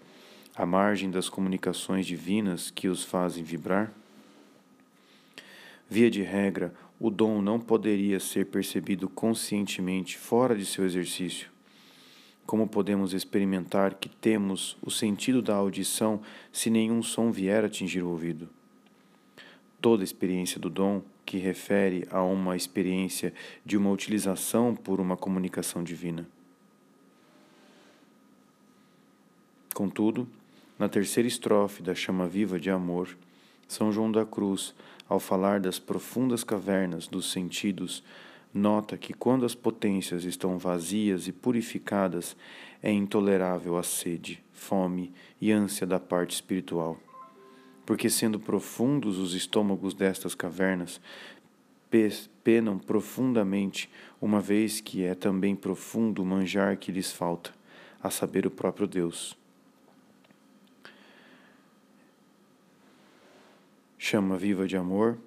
à margem das comunicações divinas que os fazem vibrar? Via de regra, o dom não poderia ser percebido conscientemente fora de seu exercício. Como podemos experimentar que temos o sentido da audição se nenhum som vier atingir o ouvido? Toda experiência do dom que refere a uma experiência de uma utilização por uma comunicação divina. Contudo, na terceira estrofe da chama viva de amor, São João da Cruz, ao falar das profundas cavernas dos sentidos, nota que quando as potências estão vazias e purificadas, é intolerável a sede, fome e ânsia da parte espiritual. Porque, sendo profundos os estômagos destas cavernas, penam profundamente, uma vez que é também profundo o manjar que lhes falta, a saber, o próprio Deus. Chama viva de amor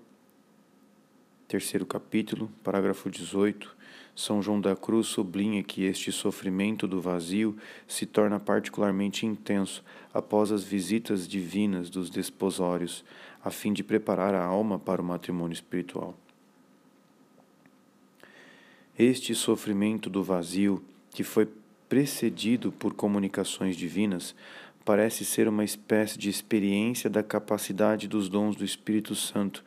terceiro capítulo, parágrafo 18, São João da Cruz sublinha que este sofrimento do vazio se torna particularmente intenso após as visitas divinas dos desposórios, a fim de preparar a alma para o matrimônio espiritual. Este sofrimento do vazio, que foi precedido por comunicações divinas, parece ser uma espécie de experiência da capacidade dos dons do Espírito Santo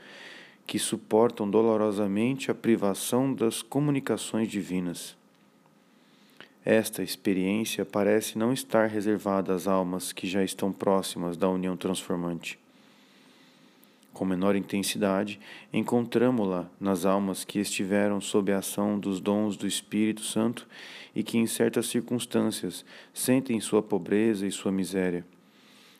que suportam dolorosamente a privação das comunicações divinas. Esta experiência parece não estar reservada às almas que já estão próximas da união transformante. Com menor intensidade, encontramo-la nas almas que estiveram sob a ação dos dons do Espírito Santo e que, em certas circunstâncias, sentem sua pobreza e sua miséria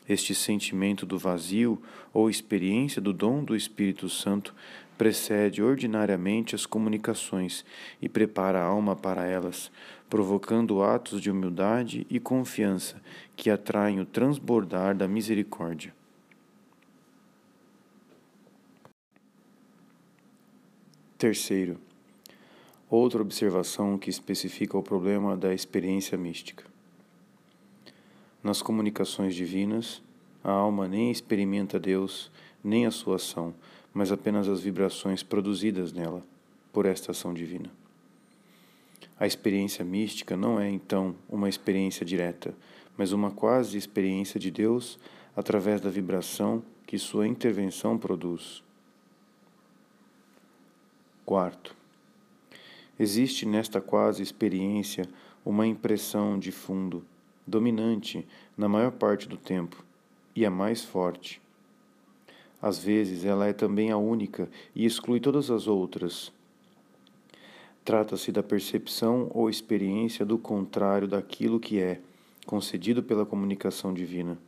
este sentimento do vazio ou experiência do dom do Espírito Santo precede ordinariamente as comunicações e prepara a alma para elas, provocando atos de humildade e confiança que atraem o transbordar da misericórdia. Terceiro, outra observação que especifica o problema da experiência mística. Nas comunicações divinas, a alma nem experimenta Deus, nem a sua ação, mas apenas as vibrações produzidas nela por esta ação divina. A experiência mística não é, então, uma experiência direta, mas uma quase experiência de Deus através da vibração que sua intervenção produz. Quarto, existe nesta quase experiência uma impressão de fundo, dominante na maior parte do tempo e a mais forte, às vezes, ela é também a única e exclui todas as outras. Trata-se da percepção ou experiência do contrário daquilo que é, concedido pela comunicação divina.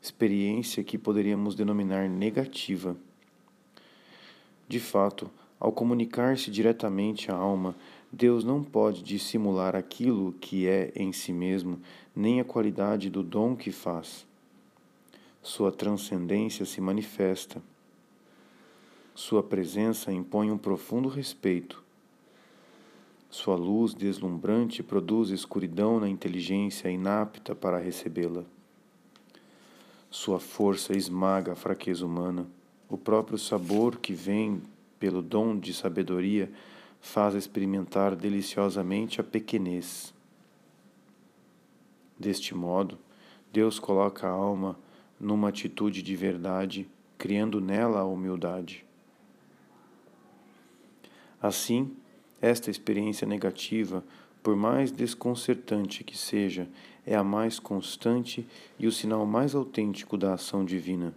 Experiência que poderíamos denominar negativa. De fato, ao comunicar-se diretamente à alma, Deus não pode dissimular aquilo que é em si mesmo, nem a qualidade do dom que faz sua transcendência se manifesta. Sua presença impõe um profundo respeito. Sua luz deslumbrante produz escuridão na inteligência inapta para recebê-la. Sua força esmaga a fraqueza humana. O próprio sabor que vem pelo dom de sabedoria faz experimentar deliciosamente a pequenez. Deste modo, Deus coloca a alma numa atitude de verdade, criando nela a humildade. Assim, esta experiência negativa, por mais desconcertante que seja, é a mais constante e o sinal mais autêntico da ação divina.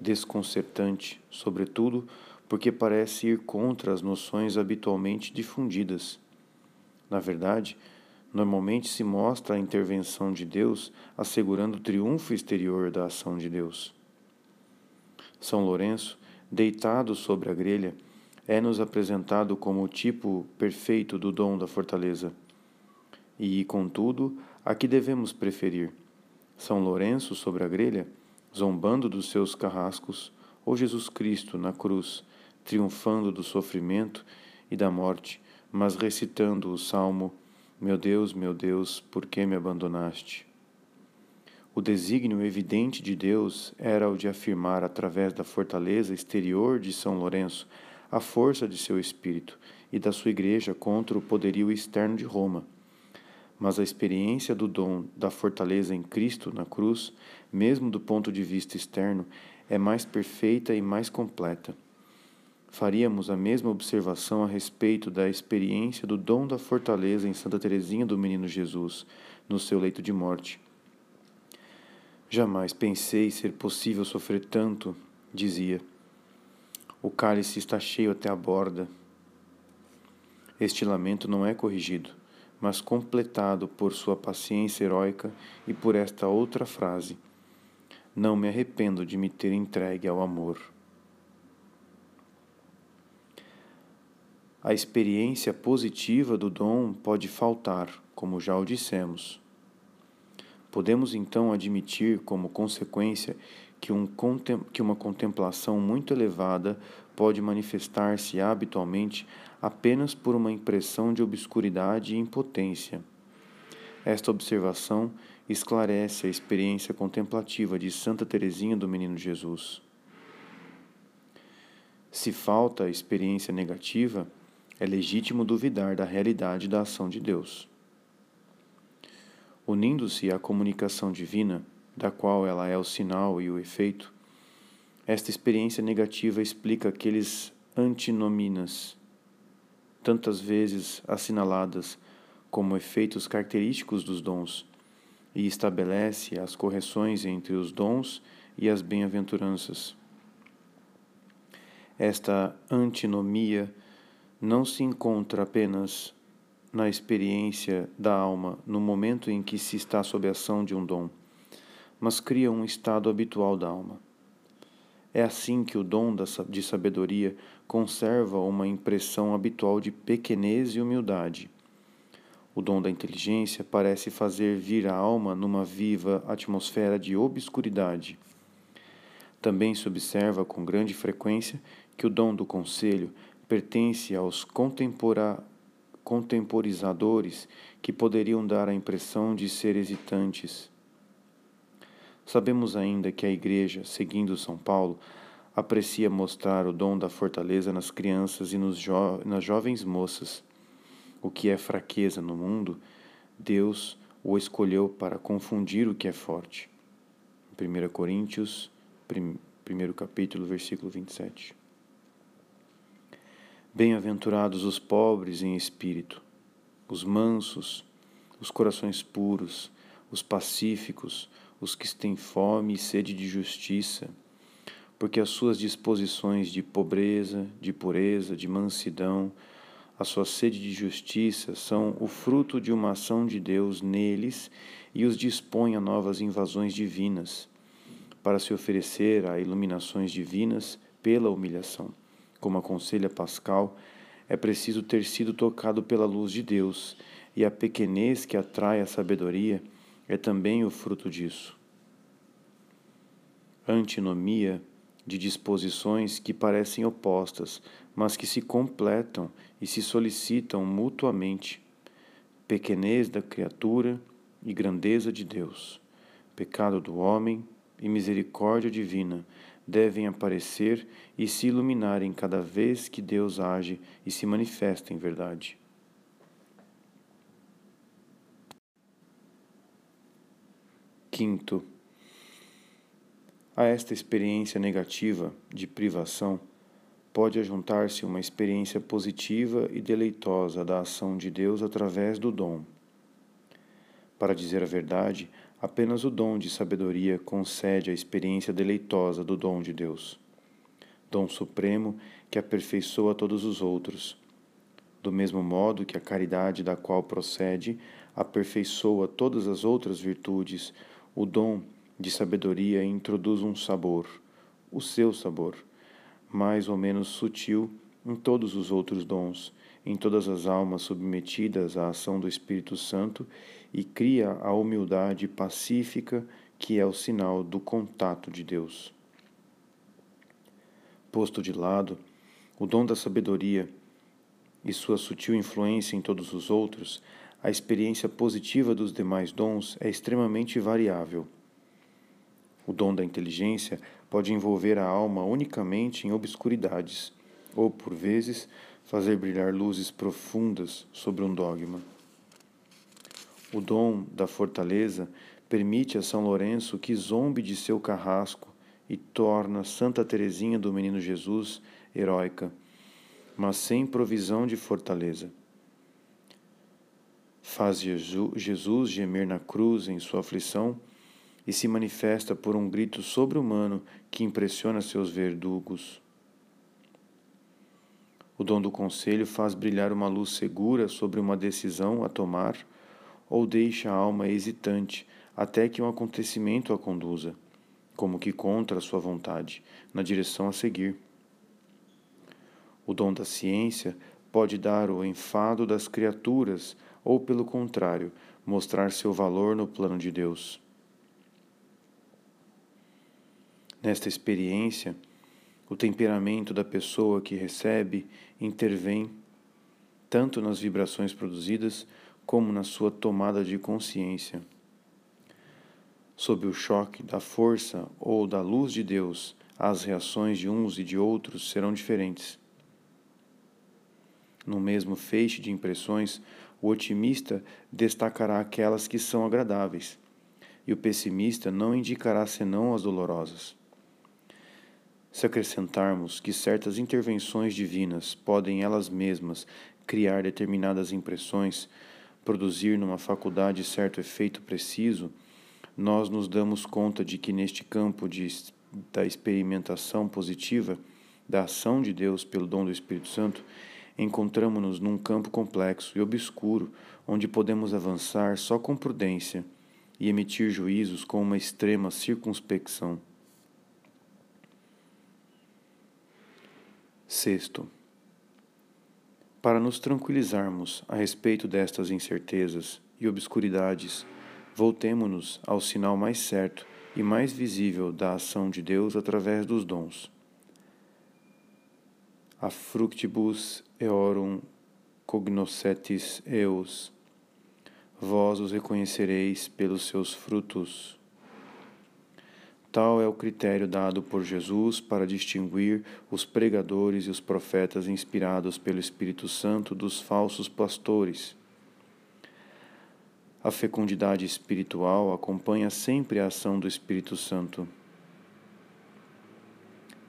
Desconcertante, sobretudo, porque parece ir contra as noções habitualmente difundidas. Na verdade, Normalmente se mostra a intervenção de Deus assegurando o triunfo exterior da ação de Deus. São Lourenço, deitado sobre a grelha, é-nos apresentado como o tipo perfeito do dom da fortaleza. E, contudo, a que devemos preferir? São Lourenço sobre a grelha, zombando dos seus carrascos, ou Jesus Cristo na cruz, triunfando do sofrimento e da morte, mas recitando o salmo meu Deus, meu Deus, por que me abandonaste? O desígnio evidente de Deus era o de afirmar, através da fortaleza exterior de São Lourenço, a força de seu espírito e da sua igreja contra o poderio externo de Roma. Mas a experiência do dom da fortaleza em Cristo na cruz, mesmo do ponto de vista externo, é mais perfeita e mais completa faríamos a mesma observação a respeito da experiência do dom da fortaleza em Santa Teresinha do Menino Jesus, no seu leito de morte. Jamais pensei ser possível sofrer tanto, dizia. O cálice está cheio até a borda. Este lamento não é corrigido, mas completado por sua paciência heróica e por esta outra frase: Não me arrependo de me ter entregue ao amor. A experiência positiva do dom pode faltar, como já o dissemos. Podemos então admitir, como consequência, que, um, que uma contemplação muito elevada pode manifestar-se habitualmente apenas por uma impressão de obscuridade e impotência. Esta observação esclarece a experiência contemplativa de Santa Teresinha do Menino Jesus. Se falta a experiência negativa, é legítimo duvidar da realidade da ação de Deus. Unindo-se à comunicação divina, da qual ela é o sinal e o efeito, esta experiência negativa explica aqueles antinominas, tantas vezes assinaladas como efeitos característicos dos dons, e estabelece as correções entre os dons e as bem-aventuranças. Esta antinomia não se encontra apenas na experiência da alma no momento em que se está sob a ação de um dom, mas cria um estado habitual da alma. É assim que o dom de sabedoria conserva uma impressão habitual de pequenez e humildade. O dom da inteligência parece fazer vir a alma numa viva atmosfera de obscuridade. Também se observa com grande frequência que o dom do conselho pertence aos contempora contemporizadores que poderiam dar a impressão de ser hesitantes. Sabemos ainda que a Igreja, seguindo São Paulo, aprecia mostrar o dom da fortaleza nas crianças e nos jo nas jovens moças. O que é fraqueza no mundo, Deus o escolheu para confundir o que é forte. 1 Coríntios, primeiro capítulo, versículo 27. Bem-aventurados os pobres em espírito, os mansos, os corações puros, os pacíficos, os que têm fome e sede de justiça, porque as suas disposições de pobreza, de pureza, de mansidão, a sua sede de justiça são o fruto de uma ação de Deus neles e os dispõe a novas invasões divinas, para se oferecer a iluminações divinas pela humilhação como aconselha Pascal, é preciso ter sido tocado pela luz de Deus, e a pequenez que atrai a sabedoria é também o fruto disso. Antinomia de disposições que parecem opostas, mas que se completam e se solicitam mutuamente. Pequenez da criatura e grandeza de Deus, pecado do homem e misericórdia divina devem aparecer e se iluminarem cada vez que Deus age e se manifesta em verdade. Quinto, a esta experiência negativa de privação pode ajuntar-se uma experiência positiva e deleitosa da ação de Deus através do dom. Para dizer a verdade, Apenas o dom de sabedoria concede a experiência deleitosa do dom de Deus, dom supremo que aperfeiçoa todos os outros. Do mesmo modo que a caridade da qual procede aperfeiçoa todas as outras virtudes, o dom de sabedoria introduz um sabor, o seu sabor, mais ou menos sutil em todos os outros dons, em todas as almas submetidas à ação do Espírito Santo e cria a humildade pacífica que é o sinal do contato de Deus. Posto de lado, o dom da sabedoria e sua sutil influência em todos os outros, a experiência positiva dos demais dons é extremamente variável. O dom da inteligência pode envolver a alma unicamente em obscuridades, ou, por vezes, fazer brilhar luzes profundas sobre um dogma. O dom da fortaleza permite a São Lourenço que zombe de seu carrasco e torna Santa Teresinha do Menino Jesus heróica, mas sem provisão de fortaleza. Faz Jesus gemer na cruz em sua aflição e se manifesta por um grito sobre-humano que impressiona seus verdugos. O dom do conselho faz brilhar uma luz segura sobre uma decisão a tomar ou deixa a alma hesitante até que um acontecimento a conduza, como que contra a sua vontade, na direção a seguir. O dom da ciência pode dar o enfado das criaturas ou, pelo contrário, mostrar seu valor no plano de Deus. Nesta experiência, o temperamento da pessoa que recebe intervém tanto nas vibrações produzidas como na sua tomada de consciência. Sob o choque da força ou da luz de Deus, as reações de uns e de outros serão diferentes. No mesmo feixe de impressões, o otimista destacará aquelas que são agradáveis, e o pessimista não indicará senão as dolorosas. Se acrescentarmos que certas intervenções divinas podem elas mesmas criar determinadas impressões, produzir numa faculdade certo efeito preciso, nós nos damos conta de que neste campo de, da experimentação positiva, da ação de Deus pelo dom do Espírito Santo, encontramos-nos num campo complexo e obscuro, onde podemos avançar só com prudência e emitir juízos com uma extrema circunspecção. Sexto, para nos tranquilizarmos a respeito destas incertezas e obscuridades, voltemo-nos ao sinal mais certo e mais visível da ação de Deus através dos dons. A fructibus eorum cognoscetis eos, vós os reconhecereis pelos seus frutos. Tal é o critério dado por Jesus para distinguir os pregadores e os profetas inspirados pelo Espírito Santo dos falsos pastores. A fecundidade espiritual acompanha sempre a ação do Espírito Santo.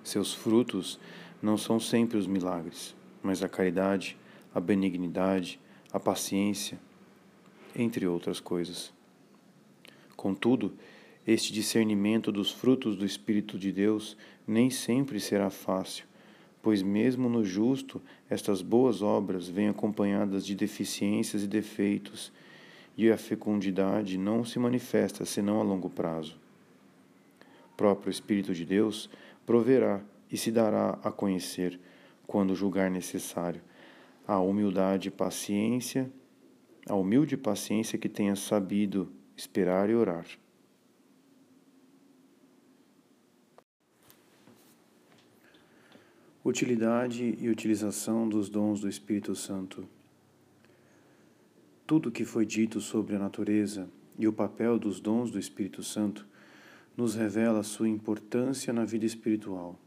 Seus frutos não são sempre os milagres, mas a caridade, a benignidade, a paciência, entre outras coisas. Contudo, este discernimento dos frutos do Espírito de Deus nem sempre será fácil, pois, mesmo no justo, estas boas obras vêm acompanhadas de deficiências e defeitos, e a fecundidade não se manifesta senão a longo prazo. O próprio Espírito de Deus proverá e se dará a conhecer, quando julgar necessário, a humildade e paciência, a humilde paciência que tenha sabido esperar e orar. Utilidade e utilização dos dons do Espírito Santo. Tudo o que foi dito sobre a natureza e o papel dos dons do Espírito Santo nos revela sua importância na vida espiritual.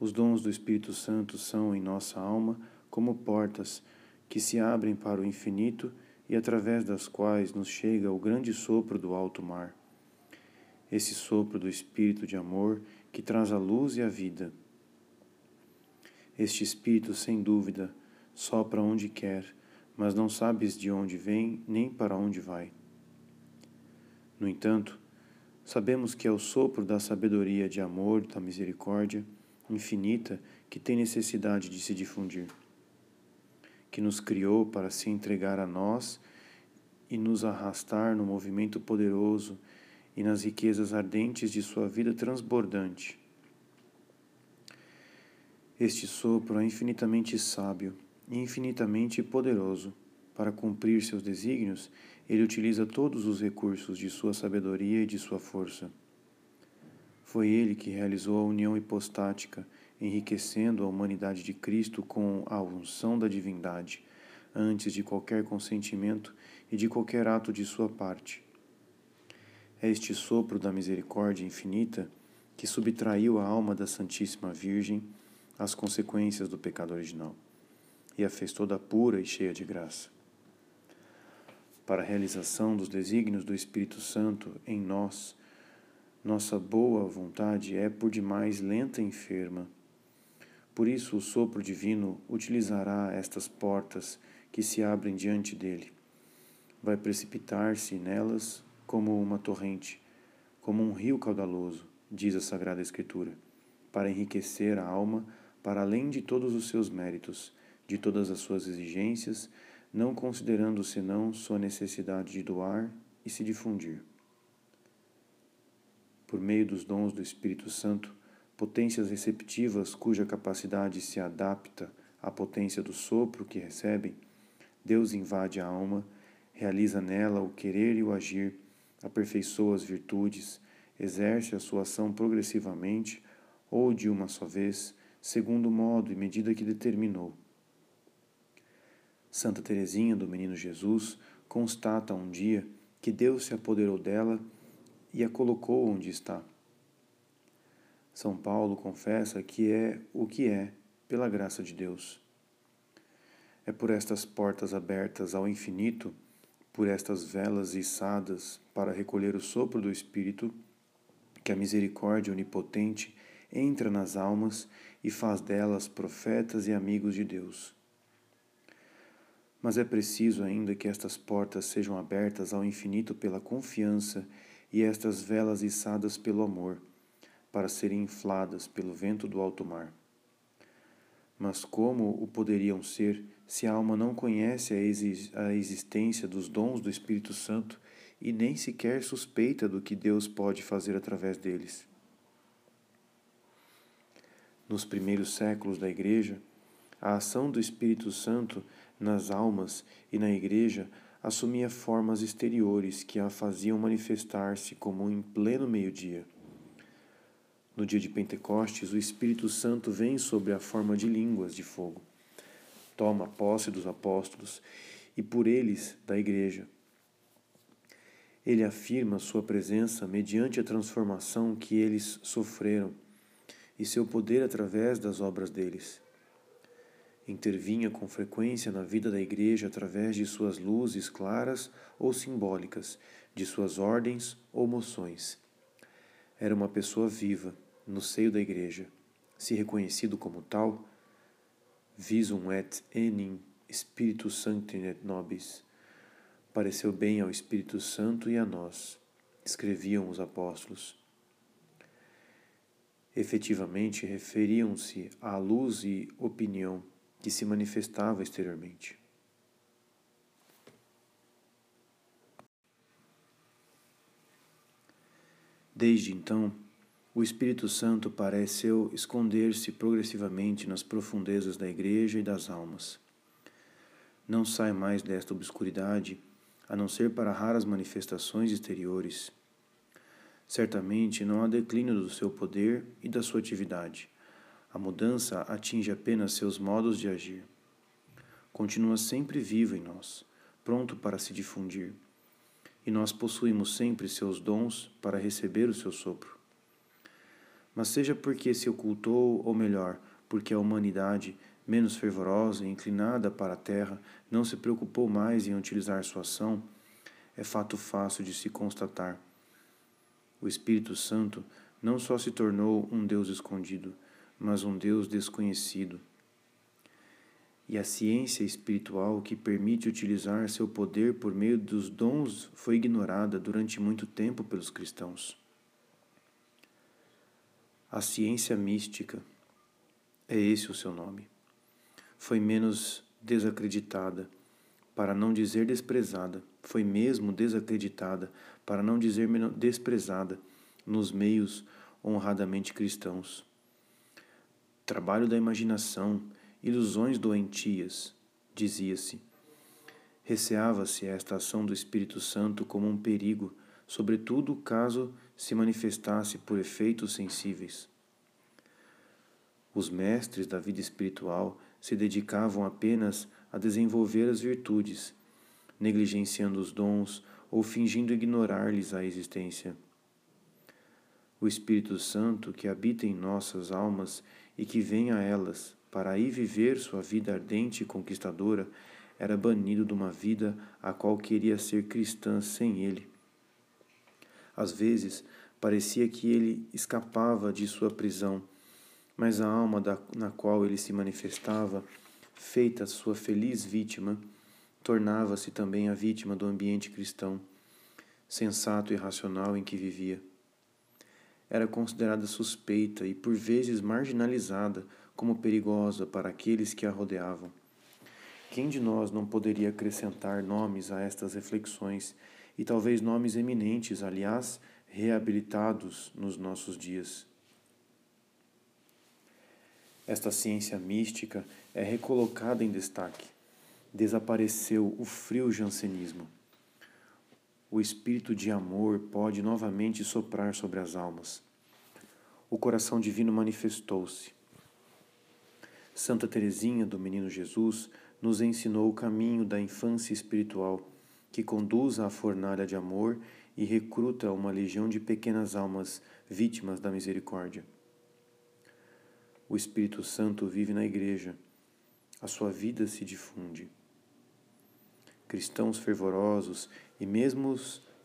Os dons do Espírito Santo são em nossa alma como portas que se abrem para o infinito e através das quais nos chega o grande sopro do alto mar. Esse sopro do Espírito de amor que traz a luz e a vida este espírito, sem dúvida, sopra onde quer, mas não sabes de onde vem nem para onde vai. No entanto, sabemos que é o sopro da sabedoria, de amor, da misericórdia infinita que tem necessidade de se difundir, que nos criou para se entregar a nós e nos arrastar no movimento poderoso e nas riquezas ardentes de sua vida transbordante este sopro é infinitamente sábio e infinitamente poderoso. Para cumprir seus desígnios, ele utiliza todos os recursos de sua sabedoria e de sua força. Foi ele que realizou a união hipostática, enriquecendo a humanidade de Cristo com a unção da divindade, antes de qualquer consentimento e de qualquer ato de sua parte. É este sopro da misericórdia infinita que subtraiu a alma da Santíssima Virgem as consequências do pecado original e a fez toda pura e cheia de graça. Para a realização dos desígnios do Espírito Santo em nós, nossa boa vontade é por demais lenta e enferma. Por isso, o sopro divino utilizará estas portas que se abrem diante dele. Vai precipitar-se nelas como uma torrente, como um rio caudaloso, diz a Sagrada Escritura, para enriquecer a alma para além de todos os seus méritos, de todas as suas exigências, não considerando senão sua necessidade de doar e se difundir. Por meio dos dons do Espírito Santo, potências receptivas cuja capacidade se adapta à potência do sopro que recebem, Deus invade a alma, realiza nela o querer e o agir, aperfeiçoa as virtudes, exerce a sua ação progressivamente ou de uma só vez, segundo o modo e medida que determinou. Santa Teresinha do Menino Jesus constata um dia que Deus se apoderou dela e a colocou onde está. São Paulo confessa que é o que é pela graça de Deus. É por estas portas abertas ao infinito, por estas velas içadas para recolher o sopro do Espírito, que a misericórdia onipotente entra nas almas e faz delas profetas e amigos de Deus. Mas é preciso ainda que estas portas sejam abertas ao infinito pela confiança e estas velas içadas pelo amor, para serem infladas pelo vento do alto mar. Mas como o poderiam ser se a alma não conhece a existência dos dons do Espírito Santo e nem sequer suspeita do que Deus pode fazer através deles? Nos primeiros séculos da Igreja, a ação do Espírito Santo nas almas e na Igreja assumia formas exteriores que a faziam manifestar-se como em pleno meio-dia. No dia de Pentecostes, o Espírito Santo vem sobre a forma de línguas de fogo. Toma posse dos apóstolos e por eles da Igreja. Ele afirma sua presença mediante a transformação que eles sofreram e seu poder através das obras deles. Intervinha com frequência na vida da Igreja através de suas luzes claras ou simbólicas, de suas ordens ou moções. Era uma pessoa viva no seio da Igreja. Se reconhecido como tal, visum et enim Spiritus Sancti et nobis. Pareceu bem ao Espírito Santo e a nós, escreviam os apóstolos. Efetivamente, referiam-se à luz e opinião que se manifestava exteriormente. Desde então, o Espírito Santo pareceu esconder-se progressivamente nas profundezas da Igreja e das almas. Não sai mais desta obscuridade, a não ser para raras manifestações exteriores. Certamente não há declínio do seu poder e da sua atividade. A mudança atinge apenas seus modos de agir. Continua sempre vivo em nós, pronto para se difundir. E nós possuímos sempre seus dons para receber o seu sopro. Mas seja porque se ocultou, ou melhor, porque a humanidade, menos fervorosa e inclinada para a terra, não se preocupou mais em utilizar sua ação, é fato fácil de se constatar. O Espírito Santo não só se tornou um Deus escondido, mas um Deus desconhecido. E a ciência espiritual que permite utilizar seu poder por meio dos dons foi ignorada durante muito tempo pelos cristãos. A ciência mística é esse o seu nome. Foi menos desacreditada, para não dizer desprezada, foi mesmo desacreditada, para não dizer desprezada, nos meios honradamente cristãos trabalho da imaginação, ilusões doentias, dizia-se. Receava-se esta ação do Espírito Santo como um perigo, sobretudo caso se manifestasse por efeitos sensíveis. Os mestres da vida espiritual se dedicavam apenas a desenvolver as virtudes, negligenciando os dons ou fingindo ignorar-lhes a existência. O Espírito Santo que habita em nossas almas e que vem a elas para aí viver sua vida ardente e conquistadora, era banido de uma vida a qual queria ser cristã sem ele. Às vezes, parecia que ele escapava de sua prisão, mas a alma da, na qual ele se manifestava, feita sua feliz vítima, tornava-se também a vítima do ambiente cristão, sensato e racional em que vivia era considerada suspeita e por vezes marginalizada como perigosa para aqueles que a rodeavam. Quem de nós não poderia acrescentar nomes a estas reflexões e talvez nomes eminentes, aliás, reabilitados nos nossos dias? Esta ciência mística é recolocada em destaque. Desapareceu o frio jansenismo o espírito de amor pode novamente soprar sobre as almas. O coração divino manifestou-se. Santa Teresinha do Menino Jesus nos ensinou o caminho da infância espiritual, que conduz à fornalha de amor e recruta uma legião de pequenas almas vítimas da misericórdia. O Espírito Santo vive na Igreja, a sua vida se difunde cristãos fervorosos e mesmo,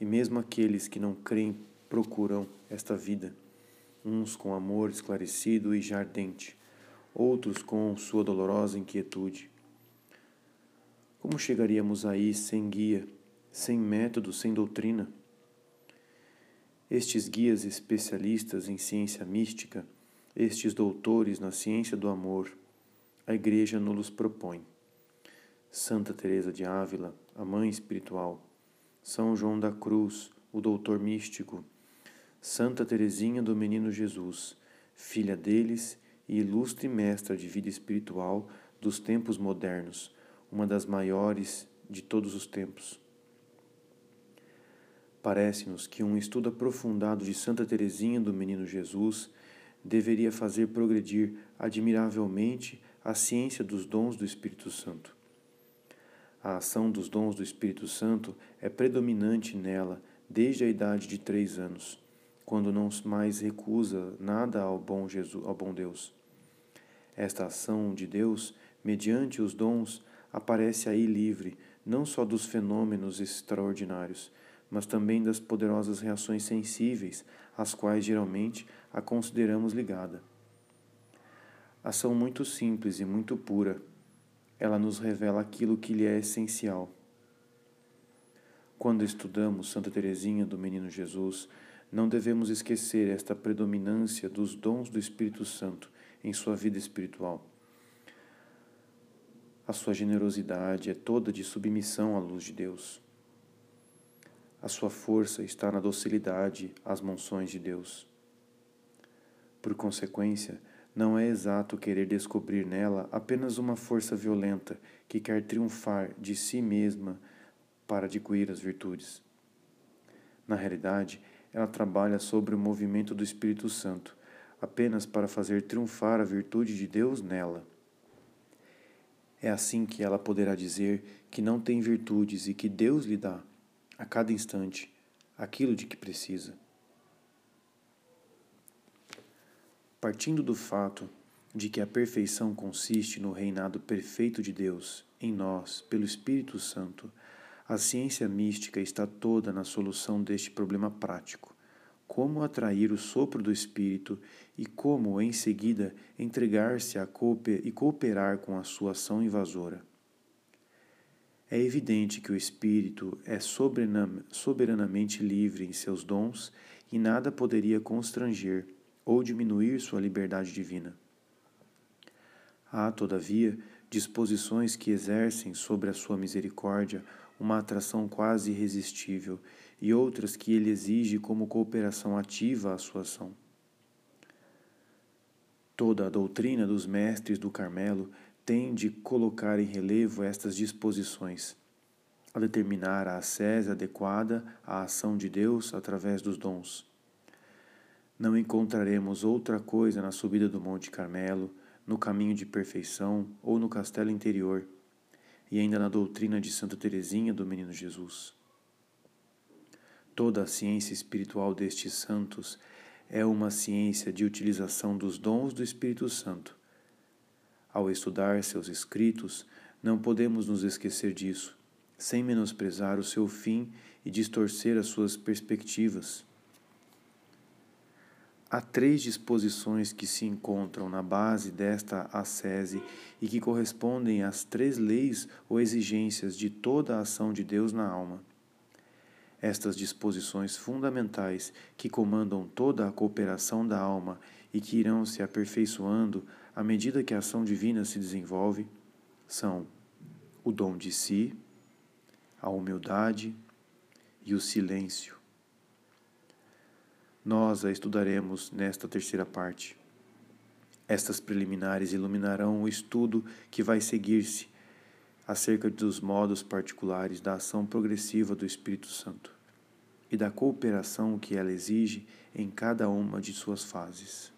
e mesmo aqueles que não creem procuram esta vida, uns com amor esclarecido e já ardente, outros com sua dolorosa inquietude. Como chegaríamos aí sem guia, sem método, sem doutrina? Estes guias especialistas em ciência mística, estes doutores na ciência do amor, a Igreja nos propõe. Santa Teresa de Ávila, a mãe espiritual, São João da Cruz, o doutor místico, Santa Teresinha do Menino Jesus, filha deles e ilustre mestra de vida espiritual dos tempos modernos, uma das maiores de todos os tempos. Parece-nos que um estudo aprofundado de Santa Teresinha do Menino Jesus deveria fazer progredir admiravelmente a ciência dos dons do Espírito Santo. A ação dos dons do Espírito Santo é predominante nela desde a idade de três anos, quando não mais recusa nada ao bom, Jesus, ao bom Deus. Esta ação de Deus, mediante os dons, aparece aí livre, não só dos fenômenos extraordinários, mas também das poderosas reações sensíveis, às quais geralmente a consideramos ligada. Ação muito simples e muito pura, ela nos revela aquilo que lhe é essencial. Quando estudamos Santa Teresinha do Menino Jesus, não devemos esquecer esta predominância dos dons do Espírito Santo em sua vida espiritual. A sua generosidade é toda de submissão à luz de Deus. A sua força está na docilidade às monções de Deus. Por consequência, não é exato querer descobrir nela apenas uma força violenta que quer triunfar de si mesma para adquirir as virtudes. Na realidade, ela trabalha sobre o movimento do Espírito Santo, apenas para fazer triunfar a virtude de Deus nela. É assim que ela poderá dizer que não tem virtudes e que Deus lhe dá, a cada instante, aquilo de que precisa. Partindo do fato de que a perfeição consiste no reinado perfeito de Deus em nós, pelo Espírito Santo, a ciência mística está toda na solução deste problema prático. Como atrair o sopro do Espírito e como, em seguida, entregar-se a e cooperar com a sua ação invasora. É evidente que o espírito é soberanamente livre em seus dons e nada poderia constranger ou diminuir sua liberdade divina. Há, todavia, disposições que exercem sobre a sua misericórdia uma atração quase irresistível e outras que ele exige como cooperação ativa à sua ação. Toda a doutrina dos mestres do Carmelo tem de colocar em relevo estas disposições, a determinar a ascese adequada à ação de Deus através dos dons. Não encontraremos outra coisa na subida do Monte Carmelo, no caminho de perfeição ou no castelo interior, e ainda na doutrina de Santa Teresinha do Menino Jesus. Toda a ciência espiritual destes santos é uma ciência de utilização dos dons do Espírito Santo ao estudar seus escritos, não podemos nos esquecer disso, sem menosprezar o seu fim e distorcer as suas perspectivas. Há três disposições que se encontram na base desta ascese e que correspondem às três leis ou exigências de toda a ação de Deus na alma. Estas disposições fundamentais que comandam toda a cooperação da alma e que irão se aperfeiçoando à medida que a ação divina se desenvolve são o dom de si, a humildade e o silêncio. Nós a estudaremos nesta terceira parte. Estas preliminares iluminarão o estudo que vai seguir-se acerca dos modos particulares da ação progressiva do Espírito Santo e da cooperação que ela exige em cada uma de suas fases.